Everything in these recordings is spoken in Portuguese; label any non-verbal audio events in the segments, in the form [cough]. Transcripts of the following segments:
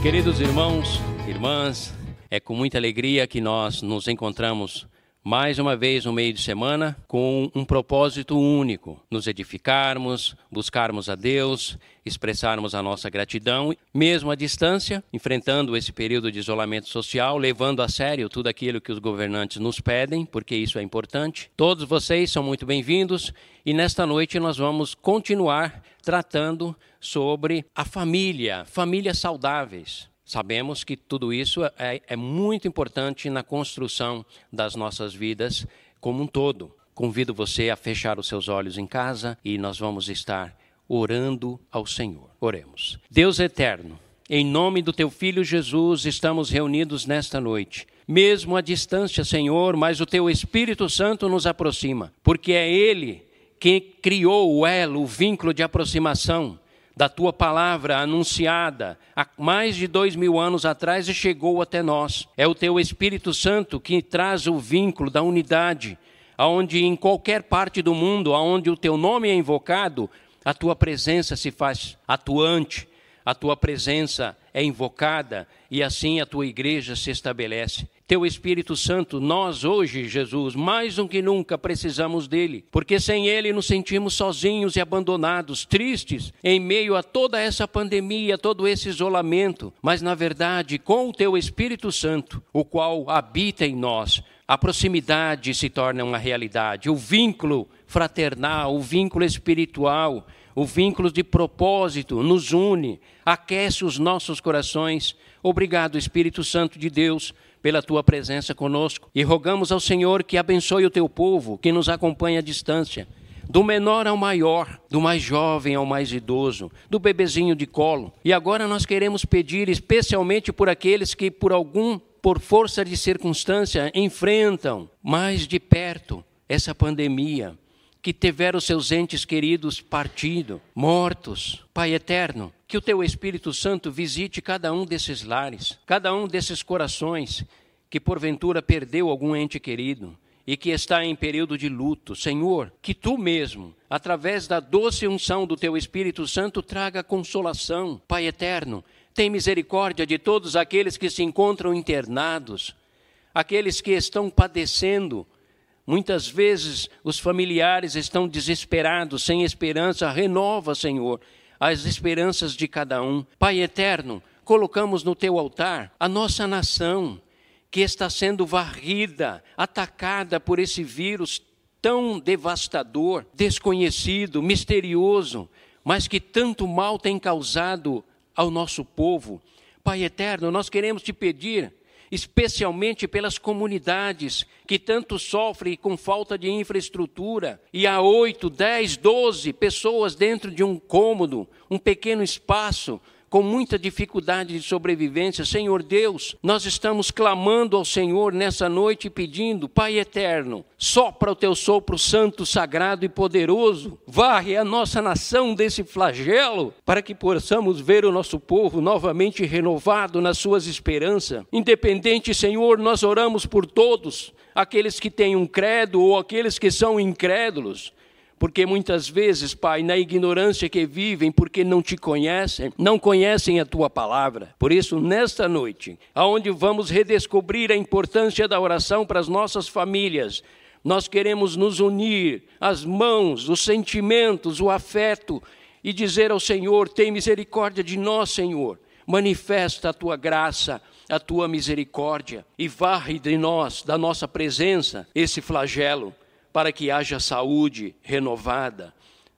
Queridos irmãos, irmãs, é com muita alegria que nós nos encontramos mais uma vez no meio de semana com um propósito único: nos edificarmos, buscarmos a Deus, expressarmos a nossa gratidão, mesmo à distância, enfrentando esse período de isolamento social, levando a sério tudo aquilo que os governantes nos pedem, porque isso é importante. Todos vocês são muito bem-vindos e nesta noite nós vamos continuar tratando sobre a família, famílias saudáveis. Sabemos que tudo isso é, é, muito importante na construção das nossas vidas como um todo. Convido você a fechar os seus olhos em casa e nós vamos estar orando ao Senhor. Oremos. Deus eterno, em nome do teu filho Jesus, estamos reunidos nesta noite. Mesmo à distância, Senhor, mas o teu Espírito Santo nos aproxima, porque é ele que criou o elo, o vínculo de aproximação da tua palavra anunciada há mais de dois mil anos atrás e chegou até nós. É o teu Espírito Santo que traz o vínculo da unidade, aonde em qualquer parte do mundo, aonde o teu nome é invocado, a tua presença se faz atuante, a tua presença é invocada e assim a tua igreja se estabelece. Teu Espírito Santo, nós hoje, Jesus, mais do que nunca precisamos dele, porque sem ele nos sentimos sozinhos e abandonados, tristes, em meio a toda essa pandemia, todo esse isolamento. Mas na verdade, com o teu Espírito Santo, o qual habita em nós, a proximidade se torna uma realidade, o vínculo fraternal, o vínculo espiritual, o vínculo de propósito nos une, aquece os nossos corações. Obrigado, Espírito Santo de Deus pela tua presença conosco e rogamos ao Senhor que abençoe o teu povo que nos acompanha à distância, do menor ao maior, do mais jovem ao mais idoso, do bebezinho de colo. E agora nós queremos pedir especialmente por aqueles que por algum por força de circunstância enfrentam mais de perto essa pandemia que tiveram seus entes queridos partido, mortos. Pai eterno, que o teu Espírito Santo visite cada um desses lares, cada um desses corações que porventura perdeu algum ente querido e que está em período de luto. Senhor, que tu mesmo, através da doce unção do teu Espírito Santo, traga consolação. Pai eterno, tem misericórdia de todos aqueles que se encontram internados, aqueles que estão padecendo Muitas vezes os familiares estão desesperados, sem esperança. Renova, Senhor, as esperanças de cada um. Pai eterno, colocamos no teu altar a nossa nação, que está sendo varrida, atacada por esse vírus tão devastador, desconhecido, misterioso, mas que tanto mal tem causado ao nosso povo. Pai eterno, nós queremos te pedir especialmente pelas comunidades que tanto sofrem com falta de infraestrutura, e há oito, dez, doze pessoas dentro de um cômodo, um pequeno espaço, com muita dificuldade de sobrevivência. Senhor Deus, nós estamos clamando ao Senhor nessa noite pedindo, Pai eterno, sopra o teu sopro santo, sagrado e poderoso, varre a nossa nação desse flagelo, para que possamos ver o nosso povo novamente renovado nas suas esperanças. Independente, Senhor, nós oramos por todos, aqueles que têm um credo ou aqueles que são incrédulos porque muitas vezes, Pai, na ignorância que vivem, porque não te conhecem, não conhecem a tua palavra. Por isso, nesta noite, aonde vamos redescobrir a importância da oração para as nossas famílias, nós queremos nos unir, as mãos, os sentimentos, o afeto, e dizer ao Senhor: tem misericórdia de nós, Senhor. Manifesta a tua graça, a tua misericórdia, e varre de nós, da nossa presença, esse flagelo para que haja saúde renovada.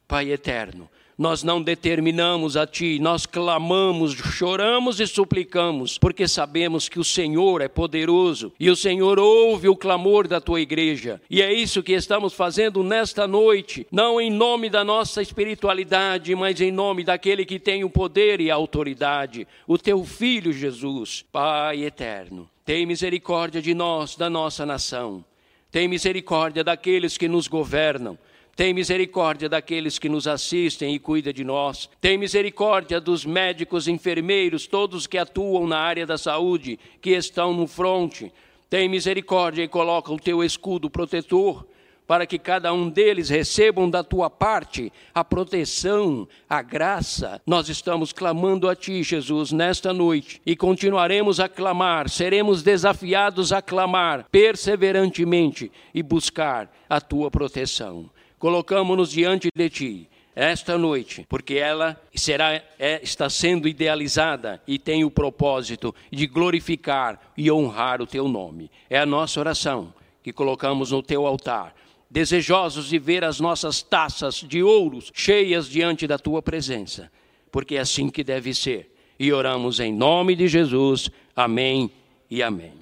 Pai eterno, nós não determinamos a Ti, nós clamamos, choramos e suplicamos, porque sabemos que o Senhor é poderoso e o Senhor ouve o clamor da Tua igreja. E é isso que estamos fazendo nesta noite, não em nome da nossa espiritualidade, mas em nome daquele que tem o poder e a autoridade, o Teu Filho Jesus. Pai eterno, tem misericórdia de nós, da nossa nação. Tem misericórdia daqueles que nos governam. Tem misericórdia daqueles que nos assistem e cuidam de nós. Tem misericórdia dos médicos, enfermeiros, todos que atuam na área da saúde, que estão no fronte. Tem misericórdia e coloca o teu escudo protetor para que cada um deles recebam da tua parte a proteção, a graça. Nós estamos clamando a ti, Jesus, nesta noite e continuaremos a clamar, seremos desafiados a clamar perseverantemente e buscar a tua proteção. Colocamos-nos diante de ti esta noite, porque ela será é, está sendo idealizada e tem o propósito de glorificar e honrar o teu nome. É a nossa oração que colocamos no teu altar desejosos de ver as nossas taças de ouros cheias diante da tua presença, porque é assim que deve ser. E oramos em nome de Jesus. Amém e amém.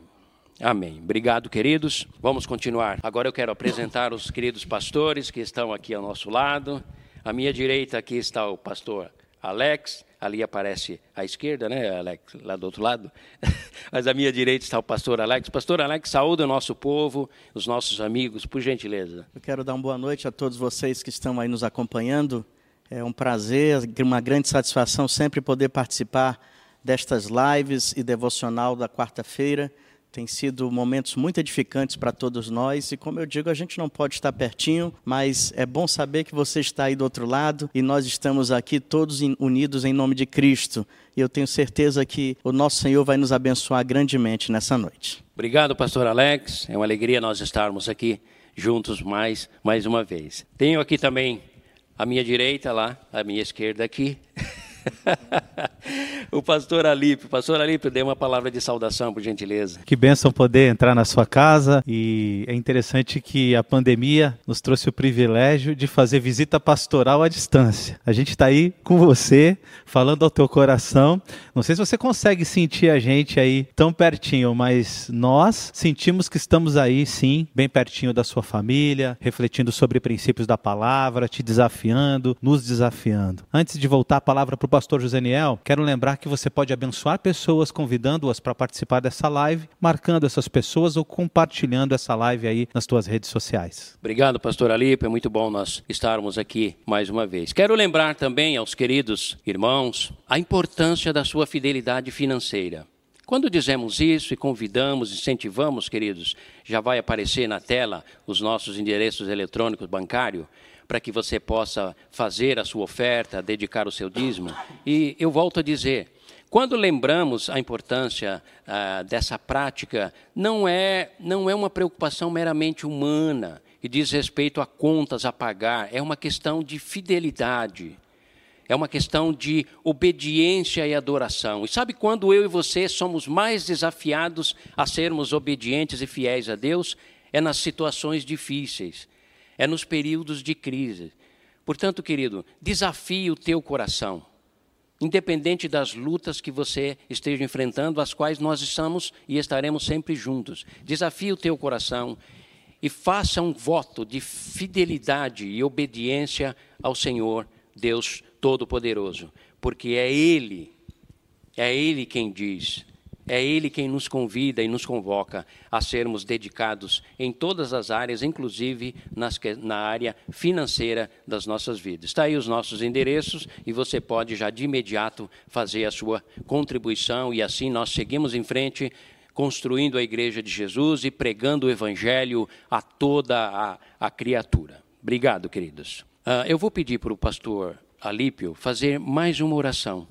Amém. Obrigado, queridos. Vamos continuar. Agora eu quero apresentar os queridos pastores que estão aqui ao nosso lado. À minha direita aqui está o pastor Alex, ali aparece à esquerda, né, Alex, lá do outro lado. [laughs] Mas à minha direita está o pastor Alex. Pastor Alex, saúde o nosso povo, os nossos amigos, por gentileza. Eu quero dar uma boa noite a todos vocês que estão aí nos acompanhando. É um prazer, uma grande satisfação sempre poder participar destas lives e devocional da quarta-feira. Tem sido momentos muito edificantes para todos nós e, como eu digo, a gente não pode estar pertinho, mas é bom saber que você está aí do outro lado e nós estamos aqui todos unidos em nome de Cristo. E eu tenho certeza que o nosso Senhor vai nos abençoar grandemente nessa noite. Obrigado, pastor Alex. É uma alegria nós estarmos aqui juntos mais, mais uma vez. Tenho aqui também a minha direita lá, a minha esquerda aqui. [laughs] [laughs] o pastor Alípio. Pastor Alípio, dê uma palavra de saudação, por gentileza. Que bênção poder entrar na sua casa. E é interessante que a pandemia nos trouxe o privilégio de fazer visita pastoral à distância. A gente está aí com você, falando ao teu coração. Não sei se você consegue sentir a gente aí tão pertinho, mas nós sentimos que estamos aí, sim, bem pertinho da sua família, refletindo sobre princípios da palavra, te desafiando, nos desafiando. Antes de voltar a palavra para o pastor Joseniel, quero lembrar que você pode abençoar pessoas convidando-as para participar dessa live, marcando essas pessoas ou compartilhando essa live aí nas tuas redes sociais. Obrigado, pastor Alipe, é muito bom nós estarmos aqui mais uma vez. Quero lembrar também aos queridos irmãos a importância da sua fidelidade financeira. Quando dizemos isso e convidamos, incentivamos, queridos, já vai aparecer na tela os nossos endereços eletrônicos bancários para que você possa fazer a sua oferta, dedicar o seu dízimo. E eu volto a dizer, quando lembramos a importância ah, dessa prática, não é, não é uma preocupação meramente humana e diz respeito a contas a pagar, é uma questão de fidelidade. É uma questão de obediência e adoração. E sabe quando eu e você somos mais desafiados a sermos obedientes e fiéis a Deus? É nas situações difíceis é nos períodos de crise. Portanto, querido, desafie o teu coração, independente das lutas que você esteja enfrentando, as quais nós estamos e estaremos sempre juntos. Desafie o teu coração e faça um voto de fidelidade e obediência ao Senhor, Deus Todo-Poderoso, porque é Ele, é Ele quem diz: é Ele quem nos convida e nos convoca a sermos dedicados em todas as áreas, inclusive nas, na área financeira das nossas vidas. Está aí os nossos endereços e você pode já de imediato fazer a sua contribuição e assim nós seguimos em frente construindo a Igreja de Jesus e pregando o Evangelho a toda a, a criatura. Obrigado, queridos. Uh, eu vou pedir para o pastor Alípio fazer mais uma oração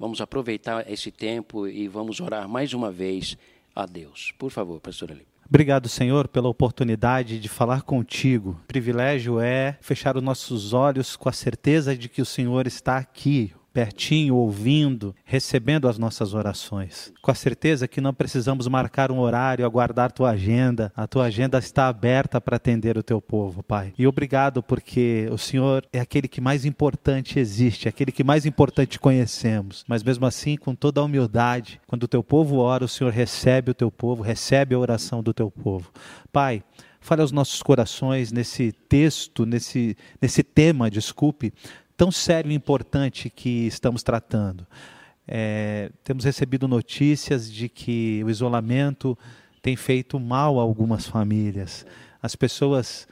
Vamos aproveitar esse tempo e vamos orar mais uma vez a Deus. Por favor, pastor Ali. Obrigado, Senhor, pela oportunidade de falar contigo. O privilégio é fechar os nossos olhos com a certeza de que o Senhor está aqui, pertinho, ouvindo, recebendo as nossas orações. Com a certeza que não precisamos marcar um horário, aguardar tua agenda. A tua agenda está aberta para atender o teu povo, Pai. E obrigado porque o Senhor é aquele que mais importante existe, aquele que mais importante conhecemos. Mas mesmo assim, com toda a humildade, quando o teu povo ora, o Senhor recebe o teu povo, recebe a oração do teu povo. Pai, fale aos nossos corações nesse texto, nesse, nesse tema, desculpe, tão sério e importante que estamos tratando. É, temos recebido notícias de que o isolamento tem feito mal a algumas famílias. As pessoas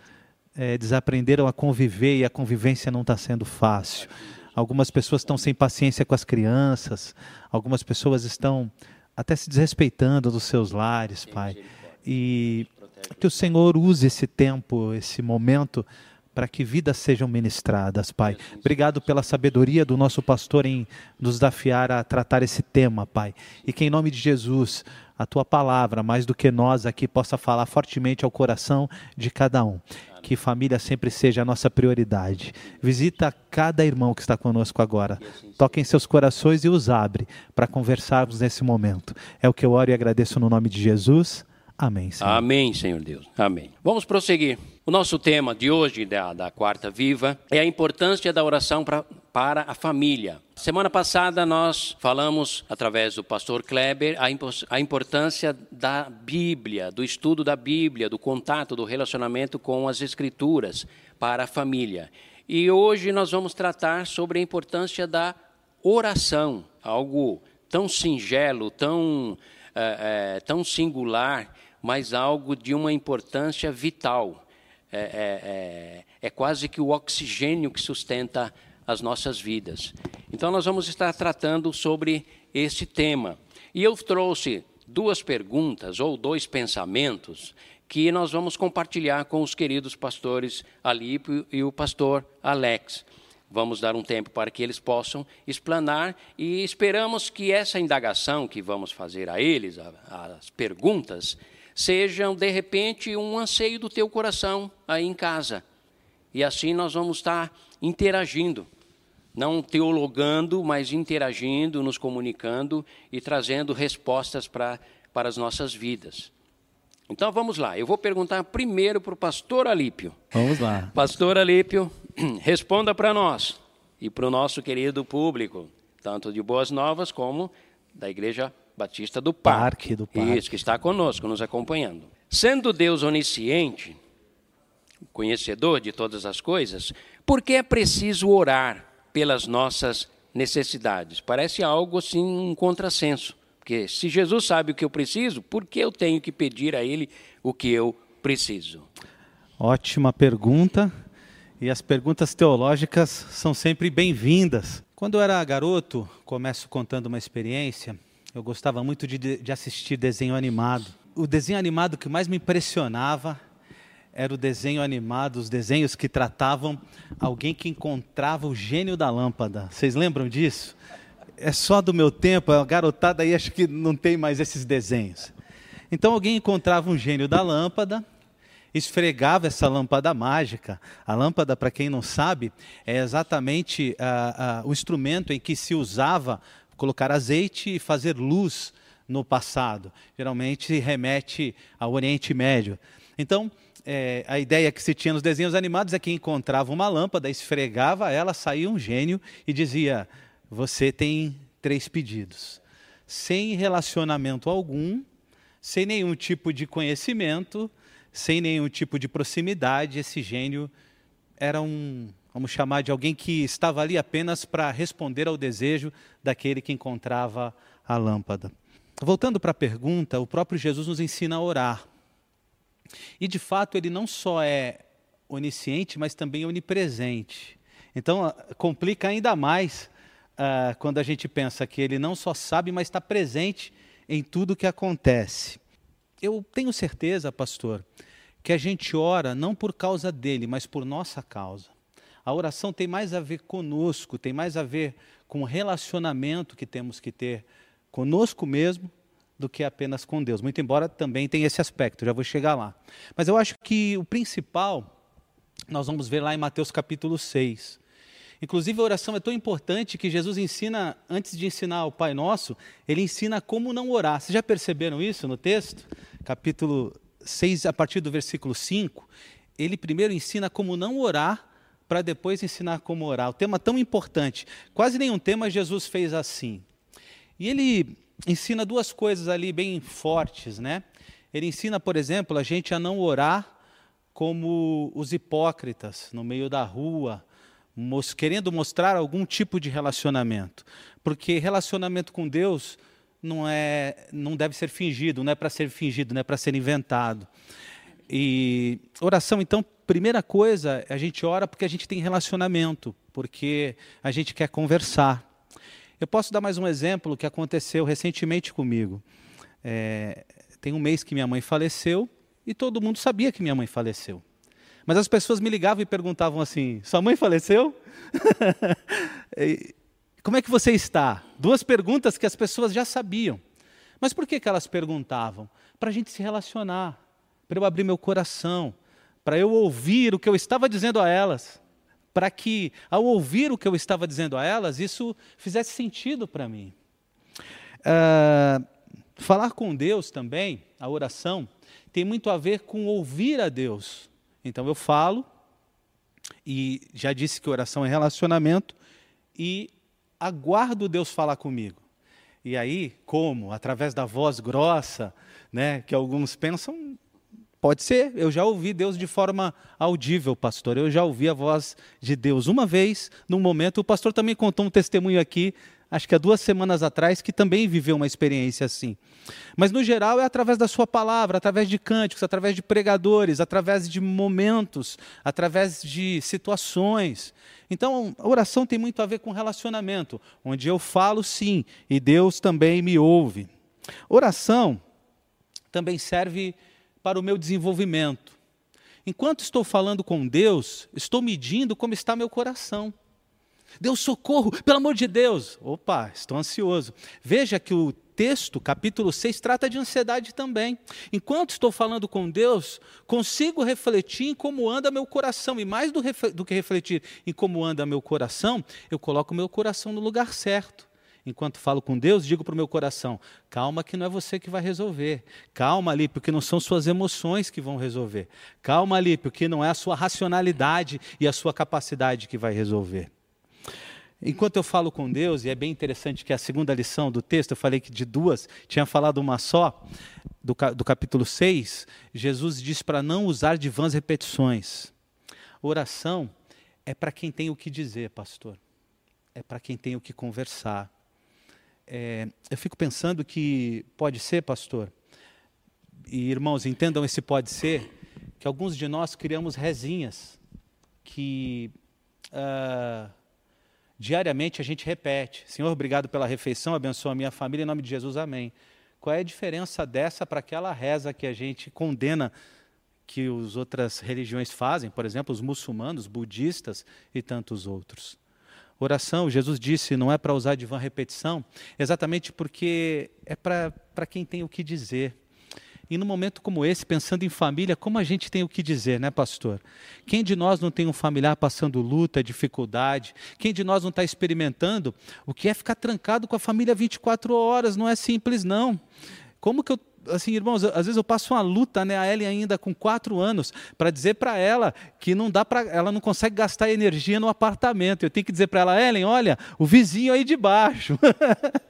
é, desaprenderam a conviver e a convivência não está sendo fácil. Algumas pessoas estão sem paciência com as crianças, algumas pessoas estão até se desrespeitando dos seus lares, Pai. E Que o Senhor use esse tempo, esse momento, para que vidas sejam ministradas, Pai. Obrigado pela sabedoria do nosso pastor em nos desafiar a tratar esse tema, Pai. E que em nome de Jesus, a tua palavra, mais do que nós aqui, possa falar fortemente ao coração de cada um. Que família sempre seja a nossa prioridade. Visita cada irmão que está conosco agora. Toque em seus corações e os abre para conversarmos nesse momento. É o que eu oro e agradeço no nome de Jesus. Amém, Senhor. Amém, Senhor Deus. Amém. Vamos prosseguir. O nosso tema de hoje, da, da Quarta Viva, é a importância da oração pra, para a família. Semana passada nós falamos, através do pastor Kleber, a, a importância da Bíblia, do estudo da Bíblia, do contato, do relacionamento com as Escrituras para a família. E hoje nós vamos tratar sobre a importância da oração, algo tão singelo, tão, é, é, tão singular mas algo de uma importância vital. É, é, é, é, quase que o oxigênio que sustenta as nossas vidas. Então, nós vamos estar tratando sobre esse tema. E eu trouxe duas perguntas ou dois pensamentos que nós vamos compartilhar com os queridos pastores Alípio e o pastor Alex. Vamos dar um tempo para que eles possam explanar e esperamos que essa indagação que vamos fazer a eles, as perguntas, sejam, de repente, um anseio do teu coração aí em casa. E assim nós vamos estar interagindo, não teologando, mas interagindo, nos comunicando e trazendo respostas para, para as nossas vidas. Então vamos lá, eu vou perguntar primeiro para o pastor Alípio. Vamos lá. Pastor Alípio, [clears throat] responda para nós e para o nosso querido público, tanto de Boas Novas como da Igreja Batista do Parque. Parque do Parque. Isso, que está conosco, nos acompanhando. Sendo Deus onisciente, conhecedor de todas as coisas, por que é preciso orar pelas nossas necessidades? Parece algo assim um contrassenso. Porque se Jesus sabe o que eu preciso, por que eu tenho que pedir a Ele o que eu preciso? Ótima pergunta. E as perguntas teológicas são sempre bem-vindas. Quando eu era garoto, começo contando uma experiência. Eu gostava muito de, de assistir desenho animado. O desenho animado que mais me impressionava era o desenho animado, os desenhos que tratavam alguém que encontrava o gênio da lâmpada. Vocês lembram disso? É só do meu tempo, a garotada aí acho que não tem mais esses desenhos. Então alguém encontrava um gênio da lâmpada, esfregava essa lâmpada mágica. A lâmpada, para quem não sabe, é exatamente uh, uh, o instrumento em que se usava colocar azeite e fazer luz no passado. Geralmente remete ao Oriente Médio. Então, é, a ideia que se tinha nos desenhos animados é que encontrava uma lâmpada, esfregava ela, saía um gênio e dizia: Você tem três pedidos. Sem relacionamento algum, sem nenhum tipo de conhecimento, sem nenhum tipo de proximidade, esse gênio era um vamos chamar de alguém que estava ali apenas para responder ao desejo daquele que encontrava a lâmpada. Voltando para a pergunta, o próprio Jesus nos ensina a orar. E de fato, ele não só é onisciente, mas também onipresente. Então, ah, complica ainda mais uh, quando a gente pensa que ele não só sabe, mas está presente em tudo o que acontece. Eu tenho certeza, pastor, que a gente ora não por causa dele, mas por nossa causa. A oração tem mais a ver conosco, tem mais a ver com o relacionamento que temos que ter conosco mesmo do que apenas com Deus. Muito embora também tenha esse aspecto, já vou chegar lá. Mas eu acho que o principal nós vamos ver lá em Mateus capítulo 6. Inclusive a oração é tão importante que Jesus ensina, antes de ensinar o Pai Nosso, ele ensina como não orar. Vocês já perceberam isso no texto? Capítulo 6, a partir do versículo 5. Ele primeiro ensina como não orar para depois ensinar como orar. O tema tão importante. Quase nenhum tema Jesus fez assim. E ele ensina duas coisas ali bem fortes, né? Ele ensina, por exemplo, a gente a não orar como os hipócritas no meio da rua, querendo mostrar algum tipo de relacionamento. Porque relacionamento com Deus não é não deve ser fingido, não é para ser fingido, não é para ser inventado. E oração, então, primeira coisa, a gente ora porque a gente tem relacionamento, porque a gente quer conversar. Eu posso dar mais um exemplo que aconteceu recentemente comigo. É, tem um mês que minha mãe faleceu e todo mundo sabia que minha mãe faleceu. Mas as pessoas me ligavam e perguntavam assim: Sua mãe faleceu? [laughs] Como é que você está? Duas perguntas que as pessoas já sabiam. Mas por que, que elas perguntavam? Para a gente se relacionar, para eu abrir meu coração, para eu ouvir o que eu estava dizendo a elas, para que, ao ouvir o que eu estava dizendo a elas, isso fizesse sentido para mim. Uh, falar com Deus também, a oração, tem muito a ver com ouvir a Deus. Então eu falo, e já disse que oração é relacionamento, e aguardo Deus falar comigo. E aí, como? Através da voz grossa, né, que alguns pensam, pode ser. Eu já ouvi Deus de forma audível, pastor. Eu já ouvi a voz de Deus uma vez, num momento. O pastor também contou um testemunho aqui acho que há duas semanas atrás, que também viveu uma experiência assim. Mas, no geral, é através da sua palavra, através de cânticos, através de pregadores, através de momentos, através de situações. Então, a oração tem muito a ver com relacionamento, onde eu falo sim e Deus também me ouve. Oração também serve o meu desenvolvimento. Enquanto estou falando com Deus, estou medindo como está meu coração. Deus, socorro, pelo amor de Deus. Opa, estou ansioso. Veja que o texto, capítulo 6, trata de ansiedade também. Enquanto estou falando com Deus, consigo refletir em como anda meu coração. E mais do, do que refletir em como anda meu coração, eu coloco meu coração no lugar certo. Enquanto falo com Deus, digo para o meu coração: calma, que não é você que vai resolver. Calma ali, porque não são suas emoções que vão resolver. Calma ali, porque não é a sua racionalidade e a sua capacidade que vai resolver. Enquanto eu falo com Deus, e é bem interessante que a segunda lição do texto, eu falei que de duas, tinha falado uma só, do, do capítulo 6, Jesus diz para não usar de vãs repetições. Oração é para quem tem o que dizer, pastor. É para quem tem o que conversar. É, eu fico pensando que pode ser, pastor, e irmãos, entendam esse pode ser, que alguns de nós criamos rezinhas que. Uh, Diariamente a gente repete: Senhor, obrigado pela refeição, abençoa a minha família, em nome de Jesus, amém. Qual é a diferença dessa para aquela reza que a gente condena que as outras religiões fazem, por exemplo, os muçulmanos, budistas e tantos outros? Oração, Jesus disse, não é para usar de vã repetição, exatamente porque é para quem tem o que dizer. E num momento como esse, pensando em família, como a gente tem o que dizer, né, pastor? Quem de nós não tem um familiar passando luta, dificuldade? Quem de nós não está experimentando o que é ficar trancado com a família 24 horas? Não é simples, não. Como que eu assim, irmãos, às vezes eu passo uma luta, né, a Ellen ainda com quatro anos, para dizer para ela que não dá para, ela não consegue gastar energia no apartamento. Eu tenho que dizer para ela, Ellen, olha, o vizinho aí de baixo,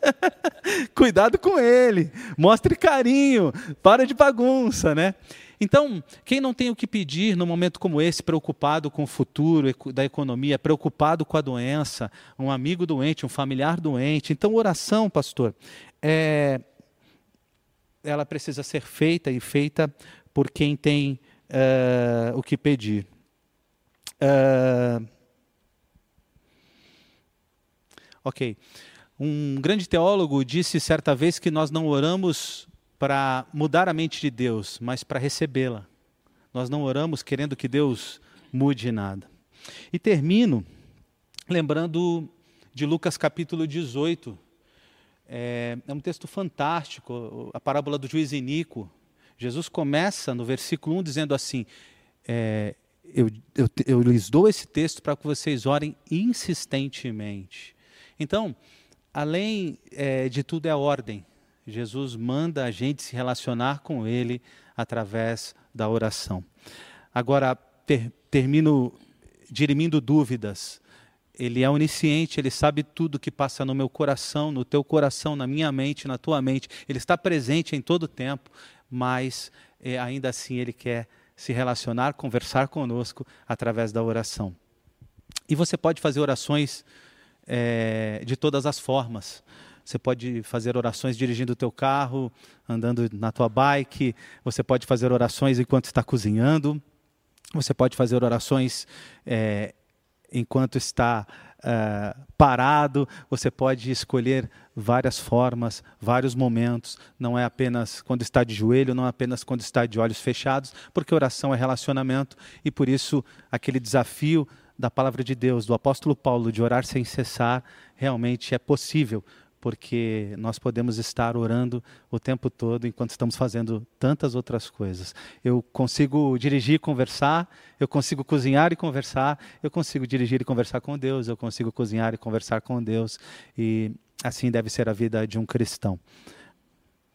[laughs] cuidado com ele, mostre carinho, para de bagunça, né? Então, quem não tem o que pedir num momento como esse, preocupado com o futuro da economia, preocupado com a doença, um amigo doente, um familiar doente. Então, oração, pastor, é, ela precisa ser feita e feita por quem tem uh, o que pedir. Uh, ok. Um grande teólogo disse certa vez que nós não oramos para mudar a mente de Deus, mas para recebê-la. Nós não oramos querendo que Deus mude nada. E termino lembrando de Lucas capítulo 18, é, é um texto fantástico, a parábola do juiz Inico. Jesus começa no versículo 1 dizendo assim: é, eu, eu, eu, lhes dou esse texto para que vocês orem insistentemente. Então, além é, de tudo, é ordem. Jesus manda a gente se relacionar com Ele através da oração. Agora, ter, termino dirimindo dúvidas. Ele é onisciente, ele sabe tudo que passa no meu coração, no teu coração, na minha mente, na tua mente. Ele está presente em todo o tempo, mas é, ainda assim ele quer se relacionar, conversar conosco através da oração. E você pode fazer orações é, de todas as formas. Você pode fazer orações dirigindo o teu carro, andando na tua bike. Você pode fazer orações enquanto está cozinhando. Você pode fazer orações é, enquanto está uh, parado, você pode escolher várias formas, vários momentos. Não é apenas quando está de joelho, não é apenas quando está de olhos fechados, porque oração é relacionamento e por isso aquele desafio da palavra de Deus, do apóstolo Paulo, de orar sem cessar, realmente é possível, porque nós podemos estar orando o tempo todo enquanto estamos fazendo tantas outras coisas. Eu consigo dirigir e conversar, eu consigo cozinhar e conversar, eu consigo dirigir e conversar com Deus, eu consigo cozinhar e conversar com Deus, e assim deve ser a vida de um cristão.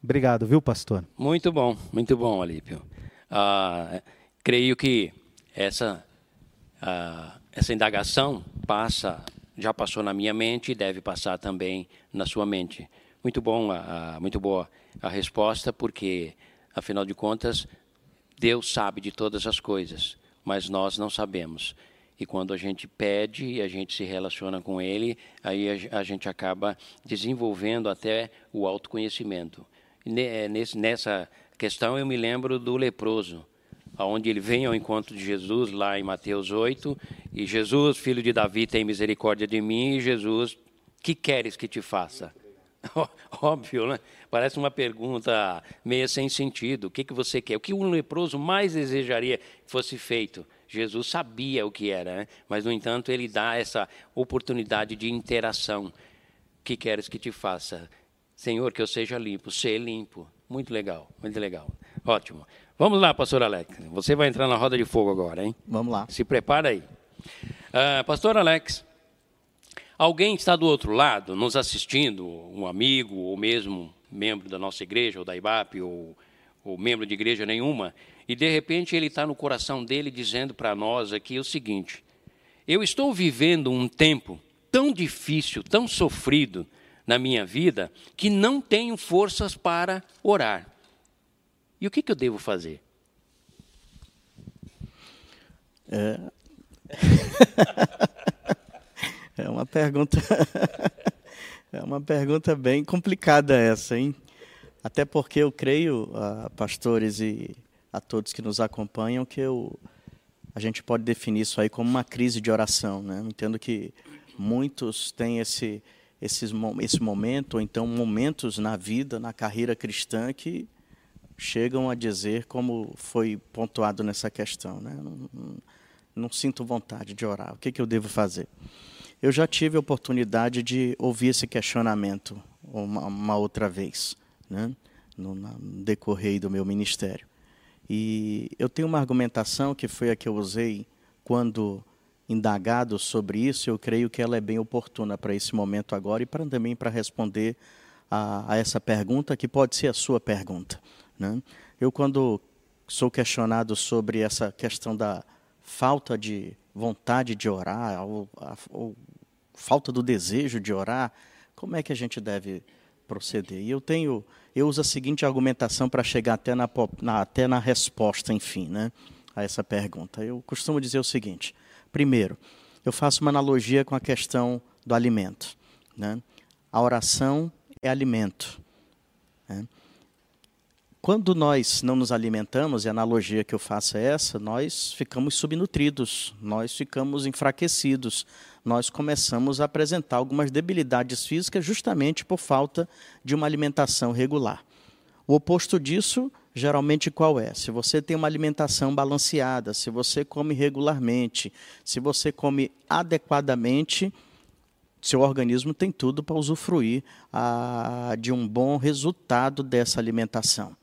Obrigado, viu, pastor? Muito bom, muito bom, Alípio. Ah, creio que essa. Ah, essa indagação passa, já passou na minha mente e deve passar também na sua mente. Muito bom, a, a, muito boa a resposta, porque afinal de contas Deus sabe de todas as coisas, mas nós não sabemos. E quando a gente pede e a gente se relaciona com Ele, aí a, a gente acaba desenvolvendo até o autoconhecimento. Nessa questão eu me lembro do leproso aonde ele vem ao encontro de Jesus lá em Mateus 8, e Jesus, filho de Davi, tem misericórdia de mim, e Jesus, que queres que te faça? [laughs] Óbvio, né? Parece uma pergunta meio sem sentido. O que, que você quer? O que um leproso mais desejaria que fosse feito? Jesus sabia o que era, né? mas, no entanto, ele dá essa oportunidade de interação. O que queres que te faça? Senhor, que eu seja limpo, ser limpo. Muito legal, muito legal. Ótimo. Vamos lá, pastor Alex. Você vai entrar na roda de fogo agora, hein? Vamos lá. Se prepara aí. Uh, pastor Alex, alguém está do outro lado, nos assistindo, um amigo, ou mesmo membro da nossa igreja, ou da IBAP, ou, ou membro de igreja nenhuma, e de repente ele está no coração dele dizendo para nós aqui o seguinte: Eu estou vivendo um tempo tão difícil, tão sofrido na minha vida, que não tenho forças para orar. E o que, que eu devo fazer? É, [laughs] é uma pergunta. [laughs] é uma pergunta bem complicada essa, hein? Até porque eu creio, a pastores e a todos que nos acompanham, que eu, a gente pode definir isso aí como uma crise de oração. Né? Entendo que muitos têm esse, esses, esse momento, ou então momentos na vida, na carreira cristã, que chegam a dizer, como foi pontuado nessa questão, né? não, não, não, sinto vontade de orar, o que, que eu devo fazer? Eu já tive a oportunidade de ouvir esse questionamento uma, uma outra vez, né? no, no decorrer do meu ministério. E eu tenho uma argumentação que foi a que eu usei quando indagado sobre isso, eu creio que ela é bem oportuna para esse momento agora e para, também para responder a, a essa pergunta, que pode ser a sua pergunta. Né? Eu, quando sou questionado sobre essa questão da falta de vontade de orar, ou, a, ou falta do desejo de orar, como é que a gente deve proceder? E eu tenho, eu uso a seguinte argumentação para chegar até na, na, até na resposta, enfim, né, a essa pergunta. Eu costumo dizer o seguinte: primeiro, eu faço uma analogia com a questão do alimento. Né? A oração é alimento. Né? Quando nós não nos alimentamos, e a analogia que eu faço é essa, nós ficamos subnutridos, nós ficamos enfraquecidos, nós começamos a apresentar algumas debilidades físicas justamente por falta de uma alimentação regular. O oposto disso, geralmente, qual é? Se você tem uma alimentação balanceada, se você come regularmente, se você come adequadamente, seu organismo tem tudo para usufruir ah, de um bom resultado dessa alimentação.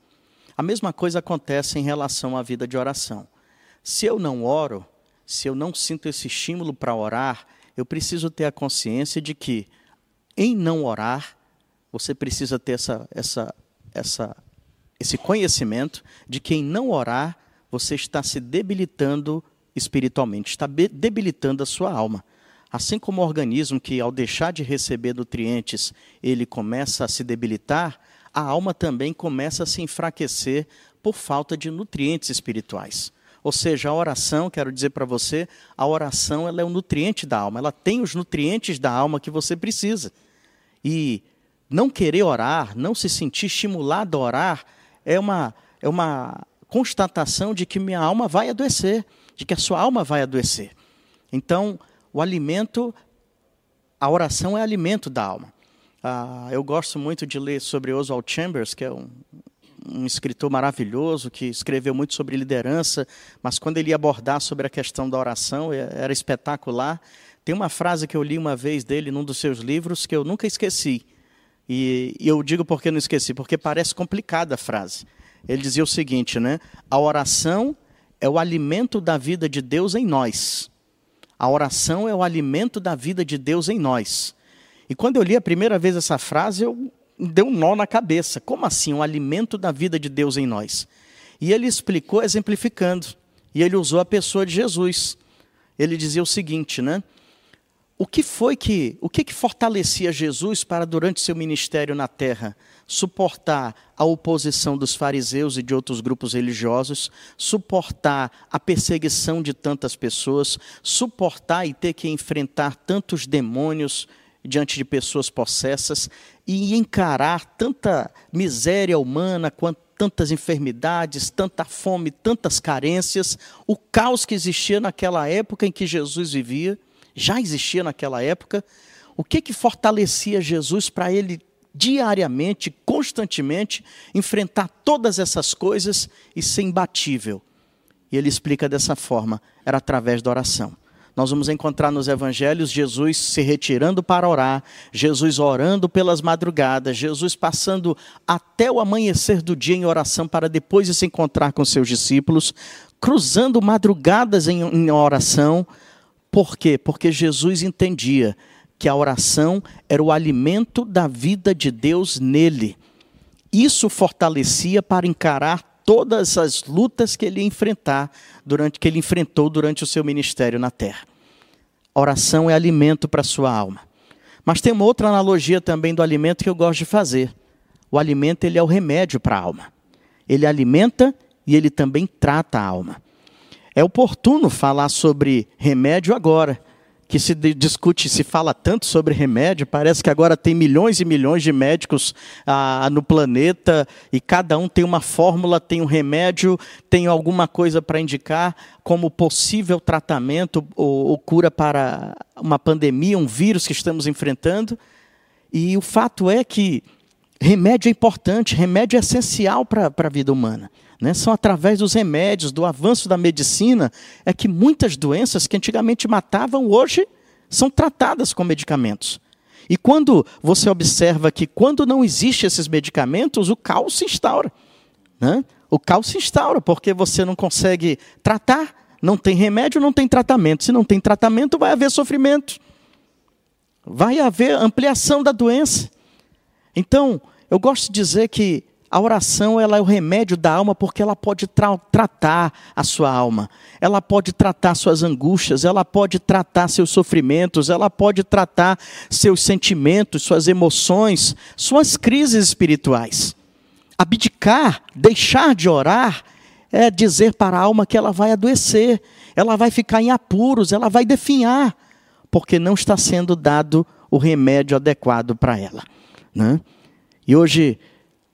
A mesma coisa acontece em relação à vida de oração. Se eu não oro, se eu não sinto esse estímulo para orar, eu preciso ter a consciência de que, em não orar, você precisa ter essa, essa, essa, esse conhecimento de que, em não orar, você está se debilitando espiritualmente, está debilitando a sua alma. Assim como o organismo que, ao deixar de receber nutrientes, ele começa a se debilitar, a alma também começa a se enfraquecer por falta de nutrientes espirituais. Ou seja, a oração, quero dizer para você, a oração ela é o nutriente da alma, ela tem os nutrientes da alma que você precisa. E não querer orar, não se sentir estimulado a orar, é uma, é uma constatação de que minha alma vai adoecer, de que a sua alma vai adoecer. Então, o alimento a oração é alimento da alma. Ah, eu gosto muito de ler sobre Oswald Chambers, que é um, um escritor maravilhoso que escreveu muito sobre liderança, mas quando ele ia abordar sobre a questão da oração, é, era espetacular. Tem uma frase que eu li uma vez dele num dos seus livros que eu nunca esqueci. E, e eu digo porque não esqueci, porque parece complicada a frase. Ele dizia o seguinte, né? A oração é o alimento da vida de Deus em nós. A oração é o alimento da vida de Deus em nós. E quando eu li a primeira vez essa frase, eu deu um nó na cabeça. Como assim, um alimento da vida de Deus em nós? E ele explicou exemplificando. E ele usou a pessoa de Jesus. Ele dizia o seguinte, né? O que foi que, o que, que fortalecia Jesus para durante seu ministério na terra suportar a oposição dos fariseus e de outros grupos religiosos, suportar a perseguição de tantas pessoas, suportar e ter que enfrentar tantos demônios, diante de pessoas possessas e encarar tanta miséria humana, tantas enfermidades, tanta fome, tantas carências, o caos que existia naquela época em que Jesus vivia, já existia naquela época. O que que fortalecia Jesus para ele diariamente, constantemente enfrentar todas essas coisas e ser imbatível? E ele explica dessa forma: era através da oração. Nós vamos encontrar nos evangelhos Jesus se retirando para orar, Jesus orando pelas madrugadas, Jesus passando até o amanhecer do dia em oração para depois de se encontrar com seus discípulos, cruzando madrugadas em, oração. Por quê? Porque Jesus entendia que a oração era o alimento da vida de Deus nele. Isso fortalecia para encarar todas as lutas que ele enfrentar durante que ele enfrentou durante o seu ministério na terra. Oração é alimento para a sua alma. Mas tem uma outra analogia também do alimento que eu gosto de fazer. O alimento ele é o remédio para a alma. Ele alimenta e ele também trata a alma. É oportuno falar sobre remédio agora, que se discute, se fala tanto sobre remédio, parece que agora tem milhões e milhões de médicos ah, no planeta e cada um tem uma fórmula, tem um remédio, tem alguma coisa para indicar como possível tratamento ou, ou cura para uma pandemia, um vírus que estamos enfrentando. E o fato é que remédio é importante, remédio é essencial para a vida humana. Né? São através dos remédios, do avanço da medicina, é que muitas doenças que antigamente matavam, hoje são tratadas com medicamentos. E quando você observa que quando não existem esses medicamentos, o caos se instaura. Né? O caos se instaura, porque você não consegue tratar, não tem remédio, não tem tratamento. Se não tem tratamento, vai haver sofrimento. Vai haver ampliação da doença. Então, eu gosto de dizer que a oração ela é o remédio da alma porque ela pode tra tratar a sua alma, ela pode tratar suas angústias, ela pode tratar seus sofrimentos, ela pode tratar seus sentimentos, suas emoções, suas crises espirituais. Abdicar, deixar de orar, é dizer para a alma que ela vai adoecer, ela vai ficar em apuros, ela vai definhar, porque não está sendo dado o remédio adequado para ela. Né? E hoje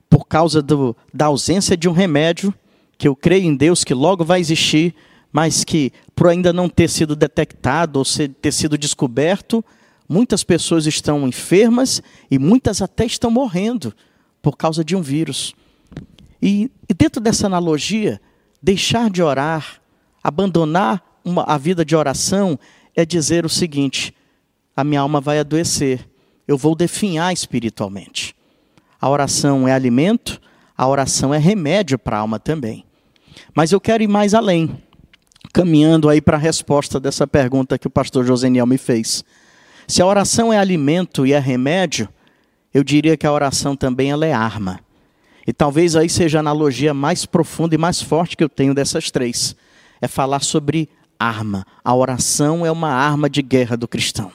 por causa do, da ausência de um remédio, que eu creio em Deus que logo vai existir, mas que por ainda não ter sido detectado ou ter sido descoberto, muitas pessoas estão enfermas e muitas até estão morrendo por causa de um vírus. E, e dentro dessa analogia, deixar de orar, abandonar uma, a vida de oração, é dizer o seguinte: a minha alma vai adoecer, eu vou definhar espiritualmente. A oração é alimento, a oração é remédio para a alma também. Mas eu quero ir mais além, caminhando aí para a resposta dessa pergunta que o pastor Joseniel me fez. Se a oração é alimento e é remédio, eu diria que a oração também é arma. E talvez aí seja a analogia mais profunda e mais forte que eu tenho dessas três. É falar sobre arma. A oração é uma arma de guerra do cristão.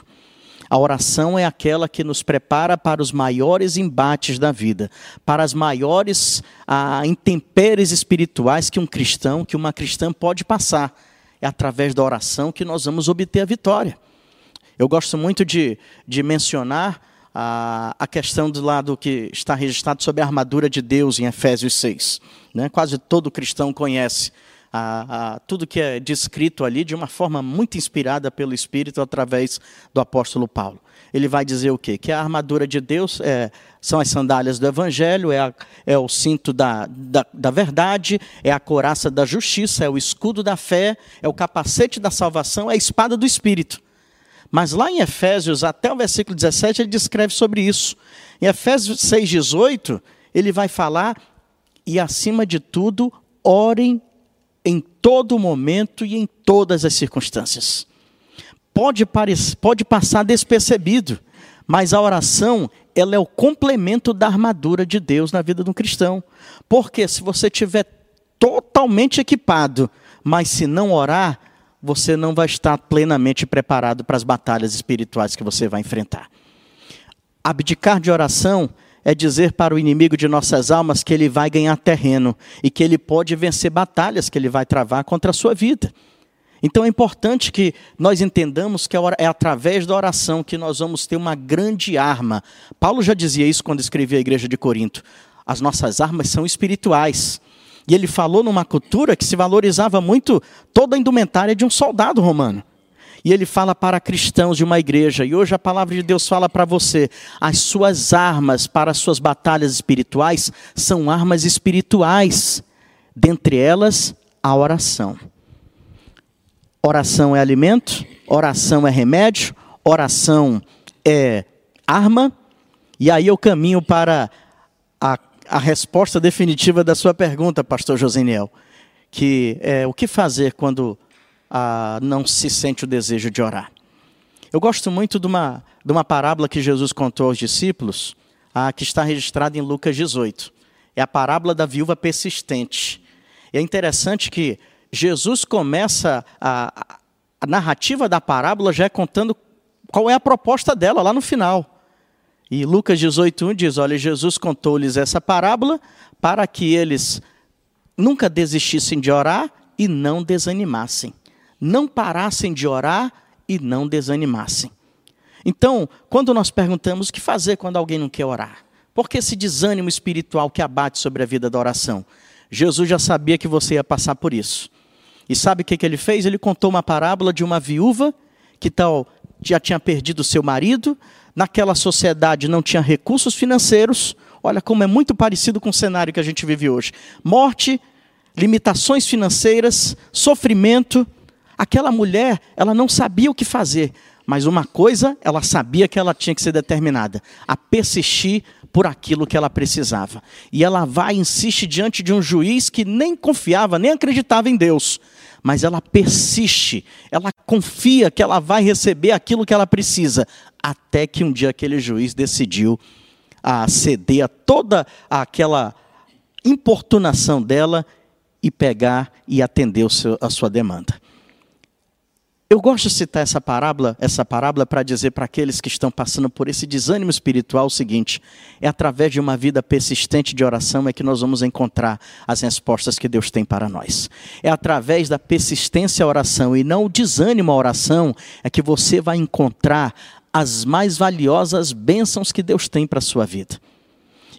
A oração é aquela que nos prepara para os maiores embates da vida, para as maiores ah, intempéries espirituais que um cristão, que uma cristã pode passar. É através da oração que nós vamos obter a vitória. Eu gosto muito de, de mencionar a, a questão do lado que está registrado sobre a armadura de Deus em Efésios 6. Né? Quase todo cristão conhece a, a, tudo que é descrito ali de uma forma muito inspirada pelo Espírito através do apóstolo Paulo. ele vai dizer o quê? Que a armadura de Deus é, são as sandálias do Evangelho, é, a, é o cinto da, da, da, verdade, é a coraça da justiça, é o escudo da fé, é o capacete da salvação, é a espada do Espírito. Mas lá em Efésios, até o versículo 17, ele descreve sobre isso. Em Efésios 6,18, ele vai falar, e acima de tudo, orem em todo momento e em todas as circunstâncias pode, parecer, pode passar despercebido, mas a oração ela é o complemento da armadura de Deus na vida de um cristão. Porque se você tiver totalmente equipado, mas se não orar, você não vai estar plenamente preparado para as batalhas espirituais que você vai enfrentar. Abdicar de oração é dizer para o inimigo de nossas almas que ele vai ganhar terreno e que ele pode vencer batalhas que ele vai travar contra a sua vida. Então é importante que nós entendamos que é através da oração que nós vamos ter uma grande arma. Paulo já dizia isso quando escrevia a igreja de Corinto. As nossas armas são espirituais. E ele falou numa cultura que se valorizava muito toda a indumentária de um soldado romano. E ele fala para cristãos de uma igreja, e hoje a palavra de Deus fala para você: as suas armas para as suas batalhas espirituais são armas espirituais, dentre elas a oração. Oração é alimento, oração é remédio, oração é arma. E aí eu caminho para a, a resposta definitiva da sua pergunta, pastor Joseniel, que é o que fazer quando ah, não se sente o desejo de orar. Eu gosto muito de uma, de uma parábola que Jesus contou aos discípulos, ah, que está registrada em Lucas 18. É a parábola da viúva persistente. E é interessante que Jesus começa a, a narrativa da parábola já contando qual é a proposta dela lá no final. E Lucas 18:1 diz: Olha, Jesus contou-lhes essa parábola para que eles nunca desistissem de orar e não desanimassem. Não parassem de orar e não desanimassem. Então, quando nós perguntamos o que fazer quando alguém não quer orar, por que esse desânimo espiritual que abate sobre a vida da oração? Jesus já sabia que você ia passar por isso. E sabe o que, que ele fez? Ele contou uma parábola de uma viúva que tal já tinha perdido seu marido, naquela sociedade não tinha recursos financeiros. Olha como é muito parecido com o cenário que a gente vive hoje. Morte, limitações financeiras, sofrimento. Aquela mulher, ela não sabia o que fazer, mas uma coisa ela sabia que ela tinha que ser determinada: a persistir por aquilo que ela precisava. E ela vai e insiste diante de um juiz que nem confiava, nem acreditava em Deus. Mas ela persiste, ela confia que ela vai receber aquilo que ela precisa, até que um dia aquele juiz decidiu a ceder a toda aquela importunação dela e pegar e atender a sua demanda. Eu gosto de citar essa parábola, essa parábola para dizer para aqueles que estão passando por esse desânimo espiritual o seguinte: é através de uma vida persistente de oração é que nós vamos encontrar as respostas que Deus tem para nós. É através da persistência à oração e não o desânimo à oração é que você vai encontrar as mais valiosas bênçãos que Deus tem para a sua vida.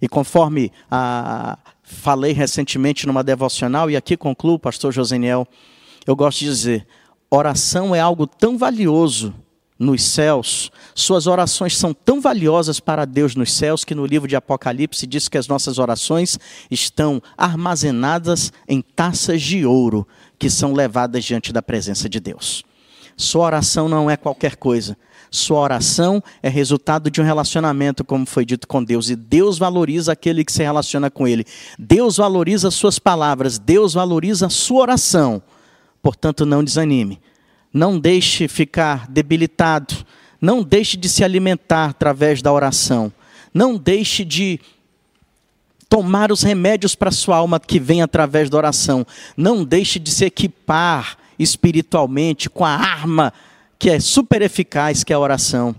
E conforme a, falei recentemente numa devocional, e aqui concluo, pastor Joseniel, eu gosto de dizer Oração é algo tão valioso nos céus, suas orações são tão valiosas para Deus nos céus, que no livro de Apocalipse diz que as nossas orações estão armazenadas em taças de ouro, que são levadas diante da presença de Deus. Sua oração não é qualquer coisa. Sua oração é resultado de um relacionamento, como foi dito com Deus, e Deus valoriza aquele que se relaciona com Ele. Deus valoriza suas palavras, Deus valoriza a sua oração. Portanto, não desanime. Não deixe ficar debilitado. Não deixe de se alimentar através da oração. Não deixe de tomar os remédios para a sua alma que vem através da oração. Não deixe de se equipar espiritualmente com a arma que é super eficaz, que é a oração.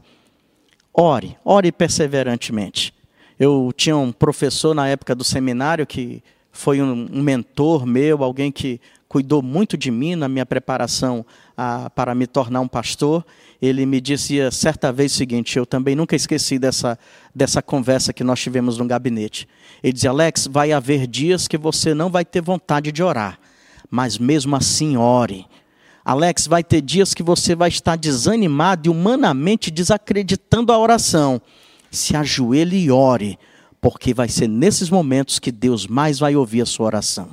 Ore, ore perseverantemente. Eu tinha um professor na época do seminário que foi um, mentor meu, alguém que cuidou muito de mim na minha preparação a, para me tornar um pastor, ele me dizia certa vez o seguinte: eu também nunca esqueci dessa, dessa conversa que nós tivemos no gabinete. Ele dizia: Alex, vai haver dias que você não vai ter vontade de orar, mas mesmo assim ore. Alex, vai ter dias que você vai estar desanimado e humanamente desacreditando a oração. Se ajoelhe e ore, porque vai ser nesses momentos que Deus mais vai ouvir a sua oração.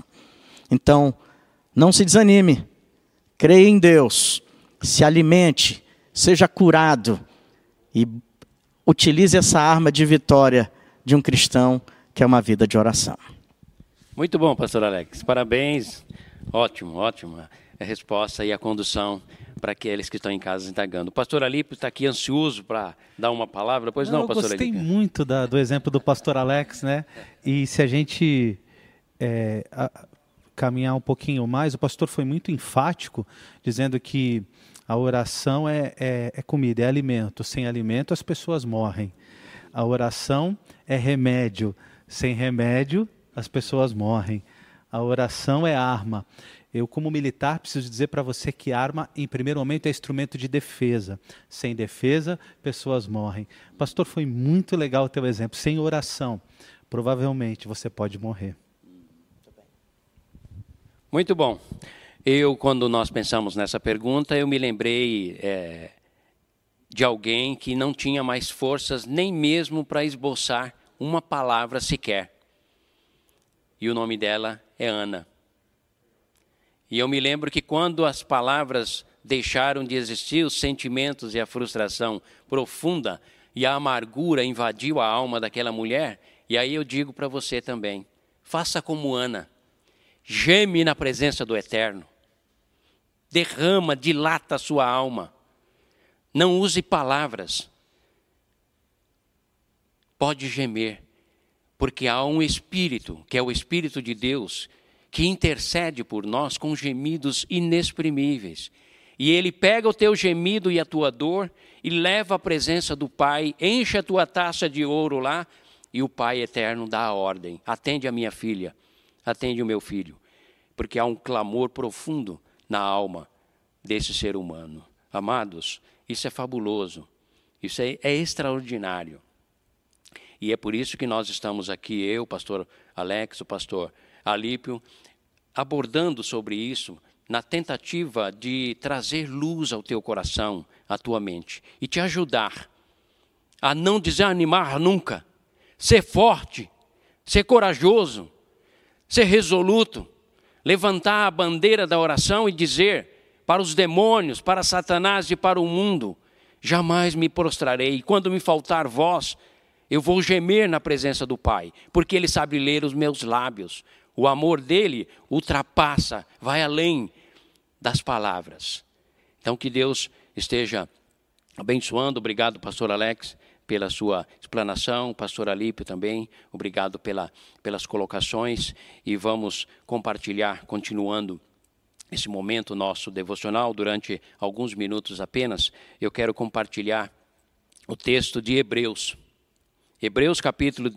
Então, não se desanime, creia em Deus, se alimente, seja curado e utilize essa arma de vitória de um cristão que é uma vida de oração. Muito bom, pastor Alex. Parabéns. Ótimo, ótimo. A resposta e a condução para aqueles que estão em casa entregando. O pastor Alípio está aqui ansioso para dar uma palavra, pois não, não pastor Alípio? Eu gostei muito da, do exemplo do pastor Alex, né? E se a gente é, a, caminhar um pouquinho mais, o pastor foi muito enfático, dizendo que a oração é, é, é comida, é alimento. Sem alimento as pessoas morrem. A oração é remédio. Sem remédio as pessoas morrem. A oração é arma. Eu, como militar, preciso dizer para você que arma, em primeiro momento, é instrumento de defesa. Sem defesa, pessoas morrem. Pastor, foi muito legal o teu exemplo. Sem oração, provavelmente você pode morrer. Muito bom. Eu, quando nós pensamos nessa pergunta, eu me lembrei é, de alguém que não tinha mais forças nem mesmo para esboçar uma palavra sequer. E o nome dela é Ana. E eu me lembro que quando as palavras deixaram de existir, os sentimentos e a frustração profunda e a amargura invadiu a alma daquela mulher, e aí eu digo para você também: faça como Ana, geme na presença do Eterno, derrama, dilata a sua alma, não use palavras, pode gemer, porque há um Espírito, que é o Espírito de Deus, que intercede por nós com gemidos inexprimíveis. E ele pega o teu gemido e a tua dor e leva à presença do Pai, enche a tua taça de ouro lá, e o Pai eterno dá a ordem: atende a minha filha, atende o meu filho, porque há um clamor profundo na alma desse ser humano. Amados, isso é fabuloso, isso é, é extraordinário. E é por isso que nós estamos aqui, eu, o pastor Alex, o pastor Alípio, abordando sobre isso na tentativa de trazer luz ao teu coração, à tua mente e te ajudar a não desanimar nunca, ser forte, ser corajoso, ser resoluto, levantar a bandeira da oração e dizer para os demônios, para Satanás e para o mundo: jamais me prostrarei, e quando me faltar voz, eu vou gemer na presença do Pai, porque Ele sabe ler os meus lábios, o amor dele ultrapassa, vai além das palavras. Então, que Deus esteja abençoando. Obrigado, pastor Alex, pela sua explanação, pastor Alípio também, obrigado pela, pelas colocações e vamos compartilhar, continuando esse momento nosso devocional, durante alguns minutos apenas, eu quero compartilhar o texto de Hebreus. Hebreus capítulo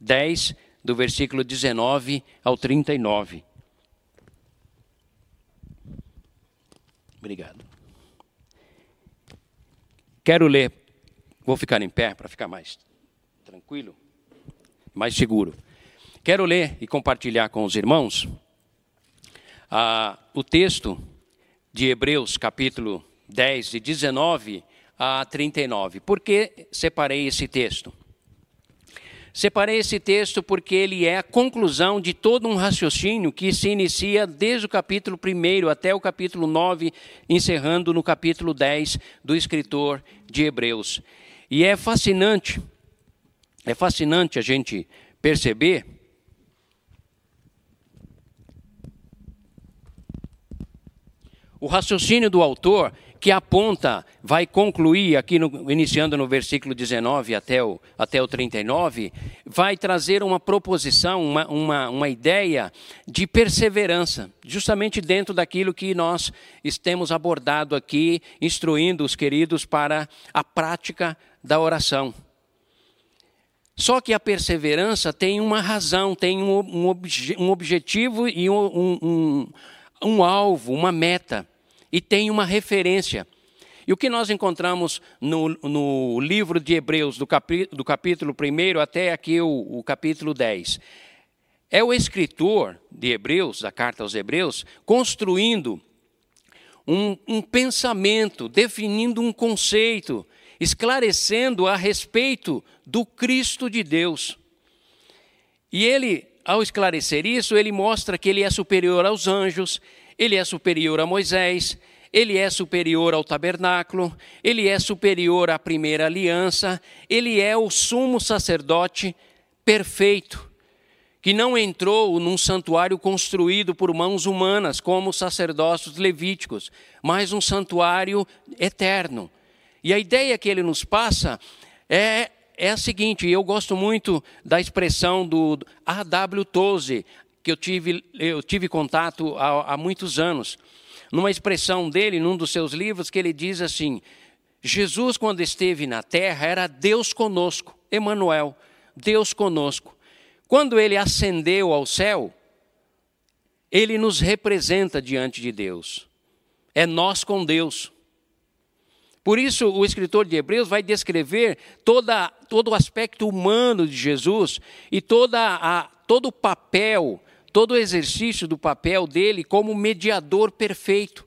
10, do versículo 19 ao 39. Obrigado. Quero ler, vou ficar em pé para ficar mais tranquilo, mais seguro. Quero ler e compartilhar com os irmãos ah, o texto de Hebreus, capítulo 10, de 19 a 39. Por que separei esse texto? Separei esse texto porque ele é a conclusão de todo um raciocínio que se inicia desde o capítulo 1 até o capítulo 9, encerrando no capítulo 10 do escritor de Hebreus. E é fascinante, é fascinante a gente perceber o raciocínio do autor que aponta, vai concluir aqui, no, iniciando no versículo 19 até o, até o 39, vai trazer uma proposição, uma, uma, uma ideia de perseverança, justamente dentro daquilo que nós temos abordado aqui, instruindo os queridos para a prática da oração. Só que a perseverança tem uma razão, tem um, um, obje, um objetivo e um, um, alvo, uma meta e tem uma referência. E o que nós encontramos no, no livro de Hebreus, do, capi, do capítulo 1 até aqui o, o capítulo 10, é o escritor de Hebreus, da carta aos Hebreus, construindo um, um pensamento, definindo um conceito, esclarecendo a respeito do Cristo de Deus. E ele, ao esclarecer isso, ele mostra que ele é superior aos anjos, ele é superior a Moisés, ele é superior ao tabernáculo, ele é superior à primeira aliança, ele é o sumo sacerdote perfeito, que não entrou num santuário construído por mãos humanas, como os sacerdócios levíticos, mas um santuário eterno. E a ideia que ele nos passa é, é a seguinte: eu gosto muito da expressão do A.W. Toze, que eu tive, eu tive contato há, há muitos anos numa expressão dele, num dos seus livros, que ele diz assim: Jesus, quando esteve na terra, era Deus conosco, Emanuel, Deus conosco. Quando ele ascendeu ao céu, ele nos representa diante de Deus. É nós com Deus. Por isso, o escritor de Hebreus vai descrever toda, todo o aspecto humano de Jesus e toda a, todo o papel todo o exercício do papel dele como mediador perfeito,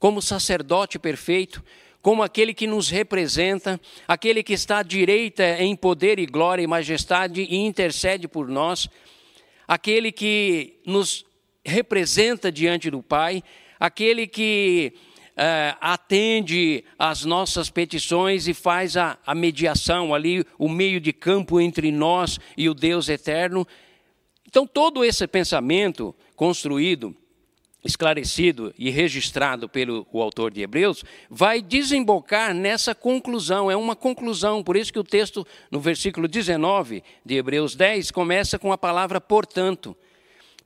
como sacerdote perfeito, como aquele que nos representa, aquele que está à direita em poder e glória e majestade e intercede por nós, aquele que nos representa diante do Pai, aquele que uh, atende às nossas petições e faz a, a mediação ali, o meio de campo entre nós e o Deus eterno, então, todo esse pensamento construído, esclarecido e registrado pelo o autor de Hebreus, vai desembocar nessa conclusão, é uma conclusão, por isso que o texto, no versículo 19 de Hebreus 10, começa com a palavra portanto.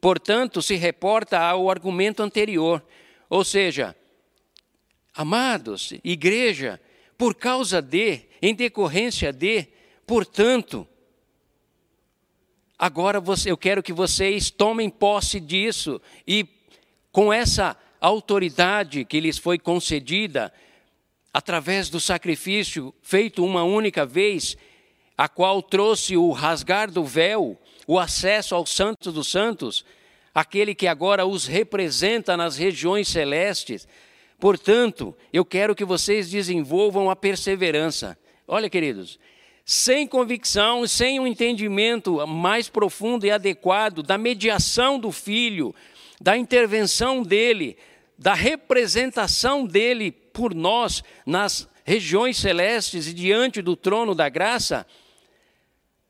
Portanto, se reporta ao argumento anterior, ou seja, amados, igreja, por causa de, em decorrência de, portanto, Agora você, eu quero que vocês tomem posse disso e com essa autoridade que lhes foi concedida, através do sacrifício feito uma única vez, a qual trouxe o rasgar do véu, o acesso ao Santo dos Santos, aquele que agora os representa nas regiões celestes. Portanto, eu quero que vocês desenvolvam a perseverança. Olha, queridos, sem convicção, sem um entendimento mais profundo e adequado da mediação do filho, da intervenção dele, da representação dele por nós nas regiões celestes e diante do trono da graça,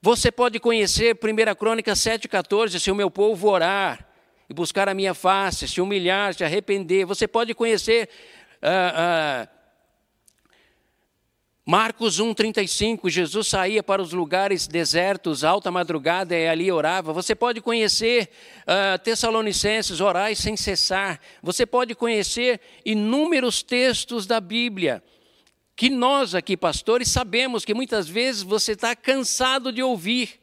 você pode conhecer 1 Crônica 7,14, se o meu povo orar e buscar a minha face, se humilhar, se arrepender. Você pode conhecer uh, uh, Marcos 1,35, Jesus saía para os lugares desertos, alta madrugada, e ali orava. Você pode conhecer uh, Tessalonicenses, orais sem cessar. Você pode conhecer inúmeros textos da Bíblia, que nós aqui, pastores, sabemos que muitas vezes você está cansado de ouvir,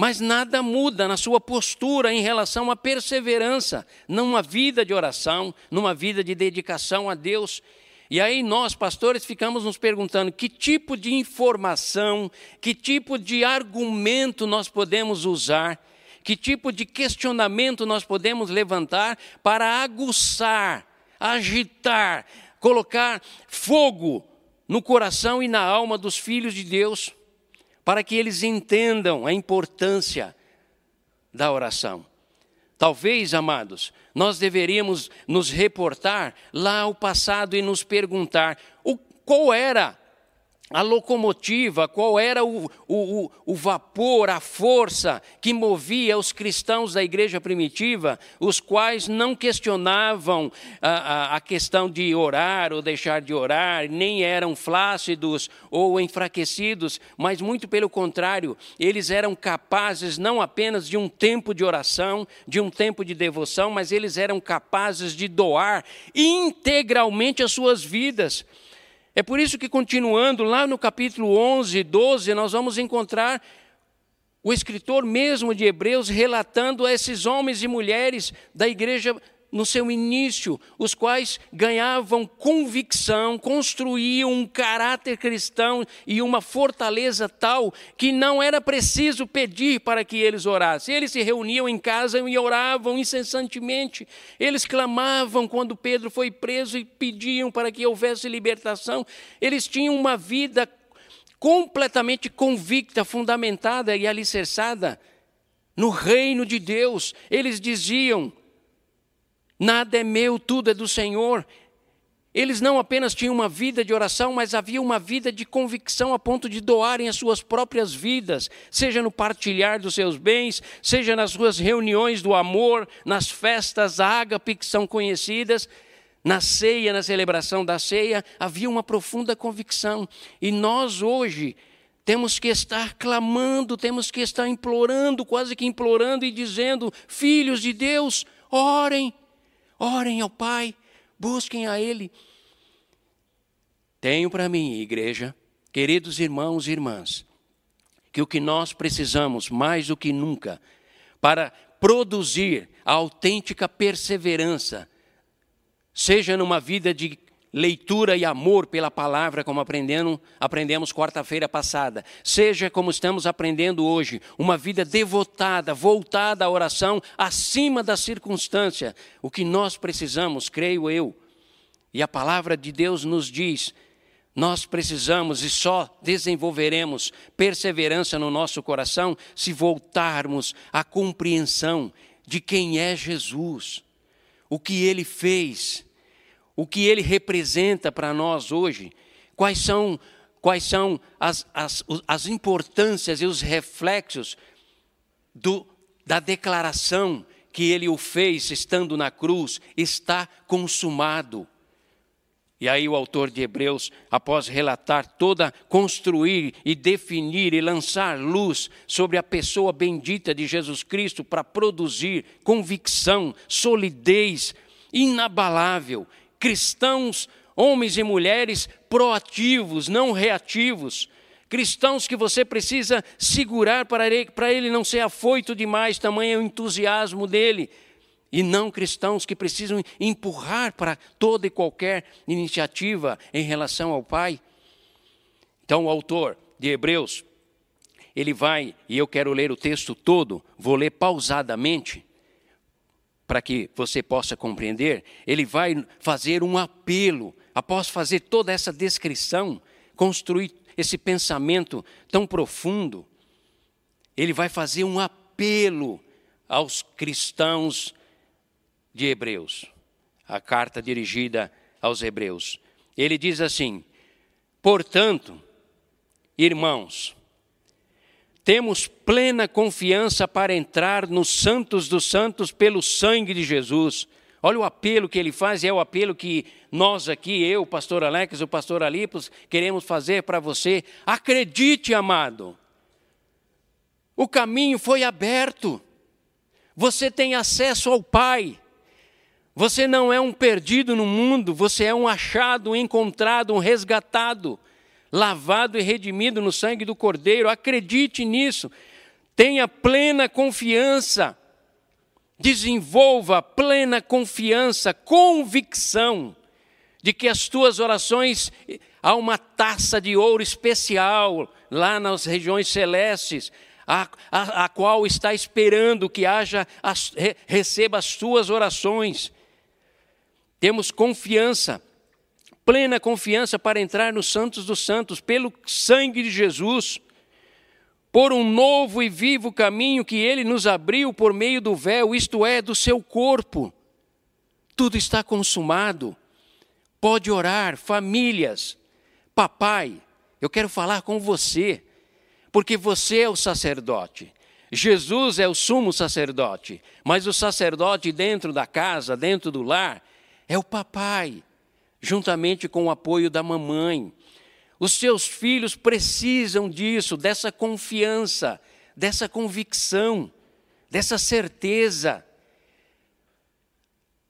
mas nada muda na sua postura em relação à perseverança, numa vida de oração, numa vida de dedicação a Deus. E aí nós, pastores, ficamos nos perguntando que tipo de informação, que tipo de argumento nós podemos usar, que tipo de questionamento nós podemos levantar para aguçar, agitar, colocar fogo no coração e na alma dos filhos de Deus, para que eles entendam a importância da oração. Talvez, amados, nós deveríamos nos reportar lá ao passado e nos perguntar o, qual era a locomotiva, qual era o, o, o, vapor, a força que movia os cristãos da igreja primitiva, os quais não questionavam a, a, a, questão de orar ou deixar de orar, nem eram flácidos ou enfraquecidos, mas muito pelo contrário, eles eram capazes não apenas de um tempo de oração, de um tempo de devoção, mas eles eram capazes de doar integralmente as suas vidas é por isso que, continuando lá no capítulo 11, 12, nós vamos encontrar o escritor mesmo de Hebreus relatando a esses homens e mulheres da igreja no seu início, os quais ganhavam convicção, construíam um caráter cristão e uma fortaleza tal que não era preciso pedir para que eles orassem. Eles se reuniam em casa e oravam incessantemente. Eles clamavam quando Pedro foi preso e pediam para que houvesse libertação. Eles tinham uma vida completamente convicta, fundamentada e alicerçada no reino de Deus. Eles diziam: nada é meu, tudo é do Senhor. Eles não apenas tinham uma vida de oração, mas havia uma vida de convicção a ponto de doarem as suas próprias vidas, seja no partilhar dos seus bens, seja nas suas reuniões do amor, nas festas ágape que são conhecidas, na ceia, na celebração da ceia, havia uma profunda convicção. E nós hoje temos que estar clamando, temos que estar implorando, quase que implorando e dizendo: Filhos de Deus, orem, orem ao Pai, busquem a Ele. Tenho para mim, igreja, queridos irmãos e irmãs, que o que nós precisamos mais do que nunca para produzir a autêntica perseverança, seja numa vida de leitura e amor pela palavra, como aprendendo, aprendemos quarta-feira passada, seja como estamos aprendendo hoje, uma vida devotada, voltada à oração acima da circunstância. O que nós precisamos, creio eu, e a palavra de Deus nos diz, nós precisamos e só desenvolveremos perseverança no nosso coração se voltarmos à compreensão de quem é Jesus, o que ele fez o que ele representa para nós hoje, quais são, quais são as, as, as importâncias e os reflexos do, da declaração que ele o fez estando na cruz, está consumado. E aí o autor de Hebreus, após relatar toda, construir e definir e lançar luz sobre a pessoa bendita de Jesus Cristo para produzir convicção, solidez inabalável cristãos, homens e mulheres proativos, não reativos. Cristãos que você precisa segurar para ele, para ele não ser afoito demais, tamanho é o entusiasmo dele. E não cristãos que precisam empurrar para toda e qualquer iniciativa em relação ao Pai. Então, o autor de Hebreus, ele vai, e eu quero ler o texto todo, vou ler pausadamente, para que você possa compreender, ele vai fazer um apelo, após fazer toda essa descrição, construir esse pensamento tão profundo, ele vai fazer um apelo aos cristãos de Hebreus, a carta dirigida aos Hebreus. Ele diz assim: portanto, irmãos, temos plena confiança para entrar nos santos dos santos pelo sangue de Jesus. Olha o apelo que ele faz, e é o apelo que nós aqui, eu, o pastor Alex, o pastor Alipos, queremos fazer para você. Acredite, amado. O caminho foi aberto. Você tem acesso ao Pai. Você não é um perdido no mundo, você é um achado, um encontrado, um resgatado lavado e redimido no sangue do Cordeiro. Acredite nisso. Tenha plena confiança. Desenvolva plena confiança, convicção de que as tuas orações há uma taça de ouro especial lá nas regiões celestes, a, a, a qual está esperando que haja as, receba as tuas orações. Temos confiança plena confiança para entrar nos santos dos santos, pelo sangue de Jesus, por um novo e vivo caminho que ele nos abriu por meio do véu, isto é, do seu corpo. Tudo está consumado. Pode orar, famílias. Papai, eu quero falar com você, porque você é o sacerdote. Jesus é o sumo sacerdote, mas o sacerdote dentro da casa, dentro do lar, é o papai juntamente com o apoio da mamãe. Os seus filhos precisam disso, dessa confiança, dessa convicção, dessa certeza.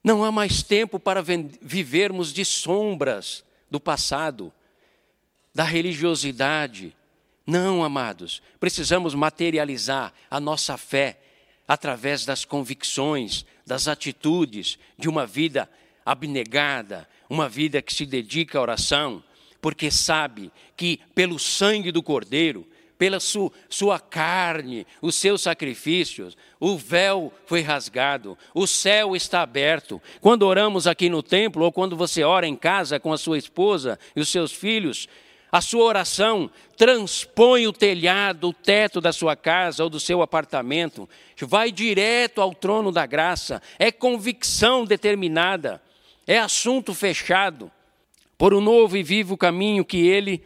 Não há mais tempo para vivermos de sombras do passado, da religiosidade. Não, amados, precisamos materializar a nossa fé através das convicções, das atitudes, de uma vida abnegada, uma vida que se dedica à oração, porque sabe que pelo sangue do Cordeiro, pela su, sua carne, os seus sacrifícios, o véu foi rasgado, o céu está aberto. Quando oramos aqui no templo, ou quando você ora em casa com a sua esposa e os seus filhos, a sua oração transpõe o telhado, o teto da sua casa ou do seu apartamento, vai direto ao trono da graça, é convicção determinada, é assunto fechado, por um novo e vivo caminho que ele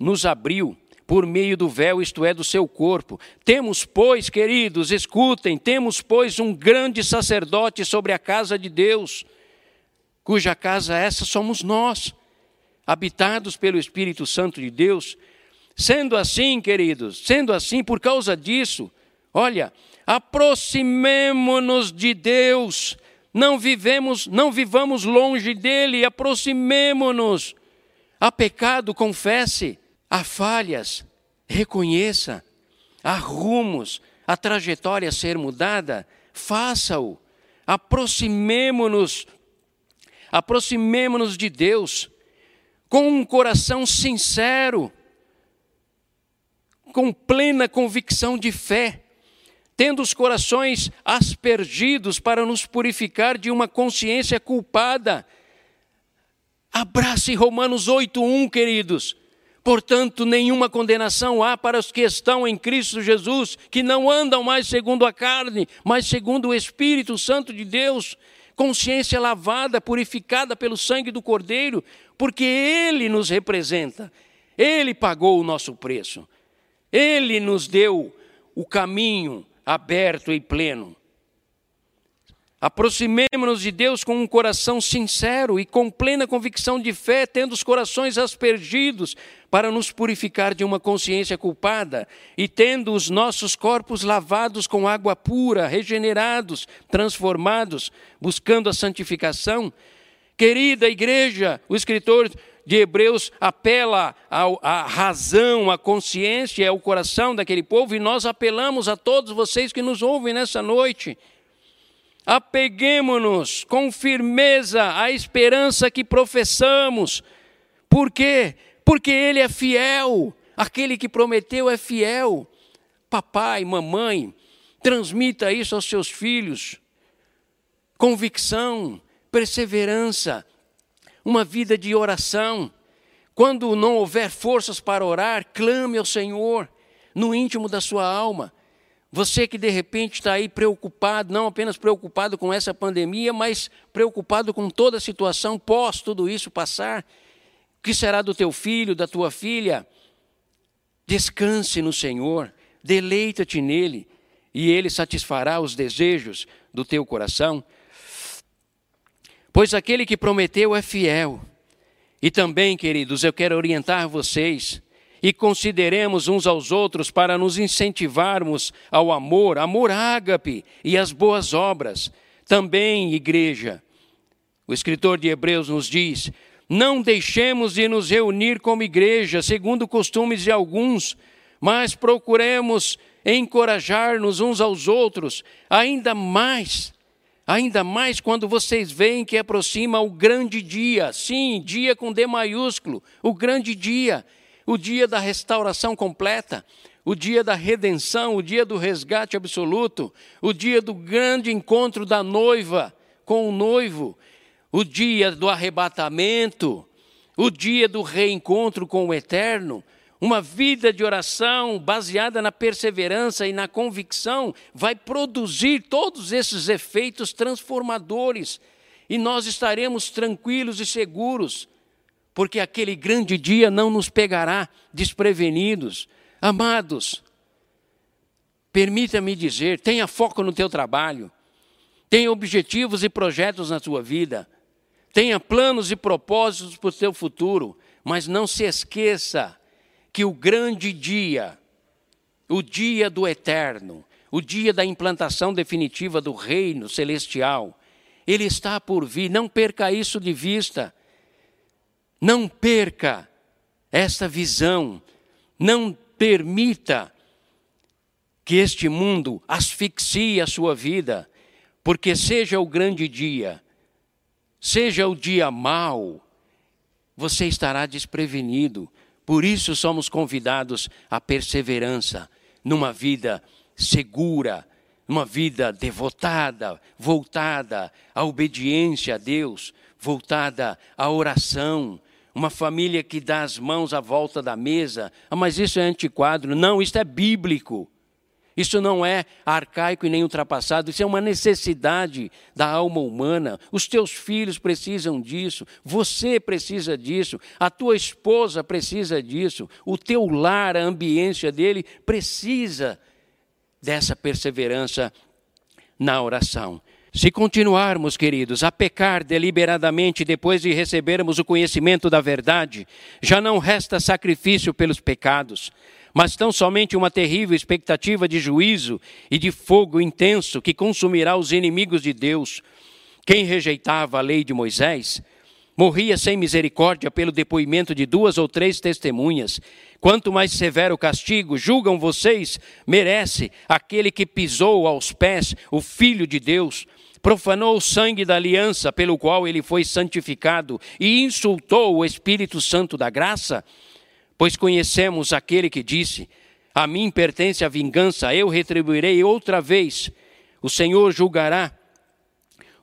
nos abriu por meio do véu, isto é, do seu corpo. Temos, pois, queridos, escutem, temos, pois, um grande sacerdote sobre a casa de Deus, cuja casa essa somos nós, habitados pelo Espírito Santo de Deus. Sendo assim, queridos, sendo assim, por causa disso, olha, aproximemo-nos de Deus, não vivemos, não vivamos longe dele, aproximemo-nos. Há pecado, confesse há falhas, reconheça, há rumos, a trajetória a ser mudada, faça-o. Aproximemo-nos, aproximemo-nos de Deus com um coração sincero, com plena convicção de fé, tendo os corações aspergidos para nos purificar de uma consciência culpada. Abrace Romanos 8:1, queridos. Portanto, nenhuma condenação há para os que estão em Cristo Jesus, que não andam mais segundo a carne, mas segundo o Espírito Santo de Deus, consciência lavada, purificada pelo sangue do Cordeiro, porque Ele nos representa, Ele pagou o nosso preço, Ele nos deu o caminho aberto e pleno. Aproximemo-nos de Deus com um coração sincero e com plena convicção de fé, tendo os corações aspergidos para nos purificar de uma consciência culpada e tendo os nossos corpos lavados com água pura, regenerados, transformados, buscando a santificação. Querida igreja, o escritor de Hebreus apela à razão, à consciência, ao coração daquele povo e nós apelamos a todos vocês que nos ouvem nessa noite Apeguemos-nos com firmeza à esperança que professamos. Por quê? Porque Ele é fiel. Aquele que prometeu é fiel. Papai, mamãe, transmita isso aos seus filhos. Convicção, perseverança, uma vida de oração. Quando não houver forças para orar, clame ao Senhor no íntimo da sua alma. Você que de repente está aí preocupado, não apenas preocupado com essa pandemia, mas preocupado com toda a situação pós tudo isso passar. O que será do teu filho, da tua filha? Descanse no Senhor, deleita-te nele, e ele satisfará os desejos do teu coração. Pois aquele que prometeu é fiel. E também, queridos, eu quero orientar vocês e consideremos uns aos outros para nos incentivarmos ao amor, amor ágape e às boas obras. Também, igreja, o escritor de Hebreus nos diz: não deixemos de nos reunir como igreja, segundo costumes de alguns, mas procuremos encorajar-nos uns aos outros, ainda mais, ainda mais quando vocês veem que aproxima o grande dia, sim, dia com D maiúsculo, o grande dia. O dia da restauração completa, o dia da redenção, o dia do resgate absoluto, o dia do grande encontro da noiva com o noivo, o dia do arrebatamento, o dia do reencontro com o eterno. Uma vida de oração baseada na perseverança e na convicção vai produzir todos esses efeitos transformadores e nós estaremos tranquilos e seguros porque aquele grande dia não nos pegará desprevenidos. Amados, permita-me dizer, tenha foco no teu trabalho, tenha objetivos e projetos na tua vida, tenha planos e propósitos para o teu futuro, mas não se esqueça que o grande dia, o dia do eterno, o dia da implantação definitiva do reino celestial, ele está por vir, não perca isso de vista. Não perca essa visão, não permita que este mundo asfixie a sua vida, porque seja o grande dia, seja o dia mau, você estará desprevenido. Por isso somos convidados à perseverança numa vida segura, uma vida devotada, voltada à obediência a Deus, voltada à oração, uma família que dá as mãos à volta da mesa. Ah, mas isso é antiquado. Não, isso é bíblico. Isso não é arcaico e nem ultrapassado, isso é uma necessidade da alma humana. Os teus filhos precisam disso, você precisa disso, a tua esposa precisa disso, o teu lar, a ambiência dele precisa dessa perseverança na oração. Se continuarmos, queridos, a pecar deliberadamente depois de recebermos o conhecimento da verdade, já não resta sacrifício pelos pecados, mas tão somente uma terrível expectativa de juízo e de fogo intenso que consumirá os inimigos de Deus. Quem rejeitava a lei de Moisés morria sem misericórdia pelo depoimento de duas ou três testemunhas. Quanto mais severo castigo, julgam vocês, merece aquele que pisou aos pés o Filho de Deus profanou o sangue da aliança pelo qual ele foi santificado e insultou o Espírito Santo da graça? Pois conhecemos aquele que disse: A mim pertence a vingança, eu retribuirei outra vez. O Senhor julgará,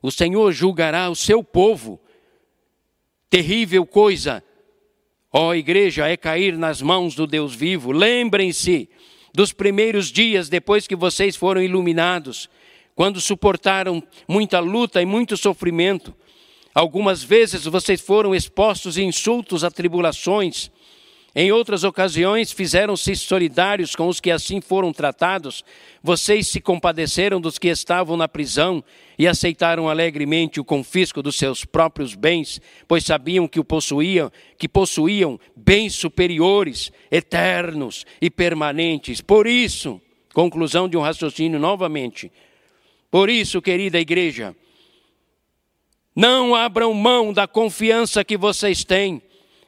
o Senhor julgará o seu povo. Terrível coisa, ó igreja, é cair nas mãos do Deus vivo. Lembrem-se dos primeiros dias depois que vocês foram iluminados quando suportaram muita luta e muito sofrimento. Algumas vezes vocês foram expostos a insultos, a tribulações. Em outras ocasiões, fizeram-se solidários com os que assim foram tratados. Vocês se compadeceram dos que estavam na prisão e aceitaram alegremente o confisco dos seus próprios bens, pois sabiam que o possuíam, que possuíam bens superiores, eternos e permanentes. Por isso, conclusão de um raciocínio novamente, por isso, querida igreja, não abram mão da confiança que vocês têm,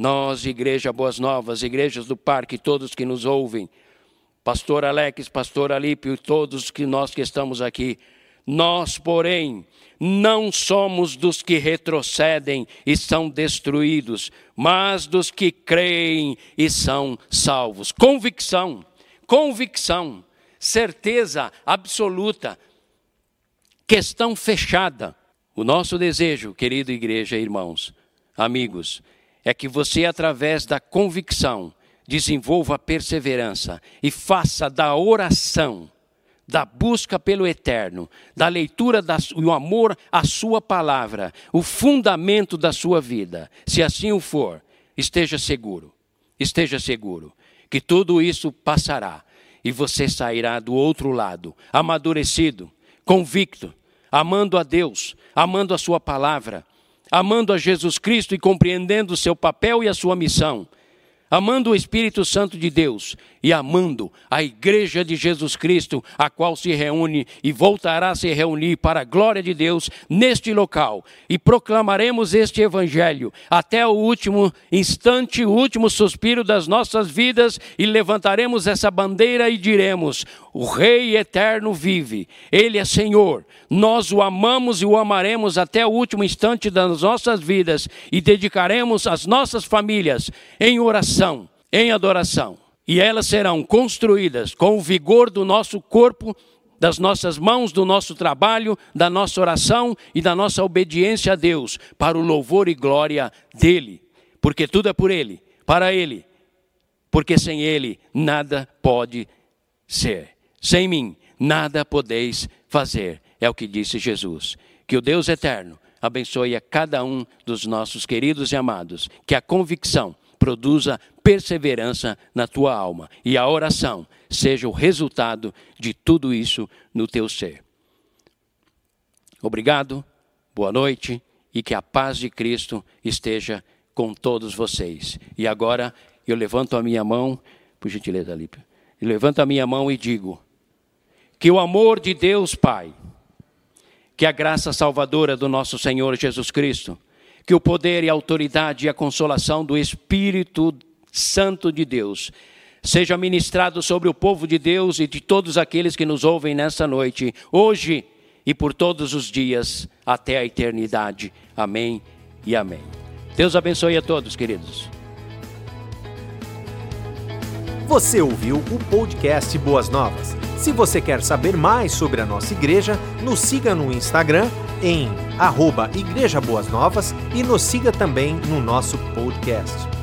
nós, Igreja Boas Novas, igrejas do Parque, todos que nos ouvem, Pastor Alex, Pastor Alípio, todos que nós que estamos aqui, nós, porém, não somos dos que retrocedem e são destruídos, mas dos que creem e são salvos. Convicção, convicção certeza absoluta, questão fechada. O nosso desejo, querido igreja irmãos, amigos, é que você, através da convicção, desenvolva a perseverança e faça da oração, da busca pelo eterno, da leitura e o amor à sua palavra, o fundamento da sua vida. Se assim o for, esteja seguro, esteja seguro que tudo isso passará e você sairá do outro lado, amadurecido, convicto, amando a Deus, amando a Sua palavra, amando a Jesus Cristo e compreendendo o seu papel e a sua missão amando o Espírito Santo de Deus e amando a Igreja de Jesus Cristo, a qual se reúne e voltará a se reunir para a glória de Deus neste local. E proclamaremos este Evangelho até o último instante, o último suspiro das nossas vidas, e levantaremos essa bandeira e diremos: O Rei eterno vive, Ele é Senhor. Nós o amamos e o amaremos até o último instante das nossas vidas e dedicaremos as nossas famílias em oração, em adoração. E elas serão construídas com o vigor do nosso corpo, das nossas mãos, do nosso trabalho, da nossa oração e da nossa obediência a Deus, para o louvor e glória dEle. Porque tudo é por Ele, para Ele. Porque sem Ele nada pode ser. Sem mim nada podeis fazer. É o que disse Jesus. Que o Deus eterno abençoe a cada um dos nossos queridos e amados. Que a convicção produza perseverança na tua alma e a oração seja o resultado de tudo isso no teu ser. Obrigado, boa noite e que a paz de Cristo esteja com todos vocês. E agora eu levanto a minha mão, por gentileza, Lípia. Levanto a minha mão e digo: que o amor de Deus Pai, que a graça salvadora do nosso Senhor Jesus Cristo, que o poder e a autoridade e a consolação do Espírito Santo de Deus seja ministrado sobre o povo de Deus e de todos aqueles que nos ouvem nessa noite, hoje e por todos os dias até a eternidade. Amém e amém. Deus abençoe a todos, queridos. Você ouviu o podcast Boas Novas. Se você quer saber mais sobre a nossa igreja, nos siga no Instagram em arroba Igreja Boas Novas e nos siga também no nosso podcast.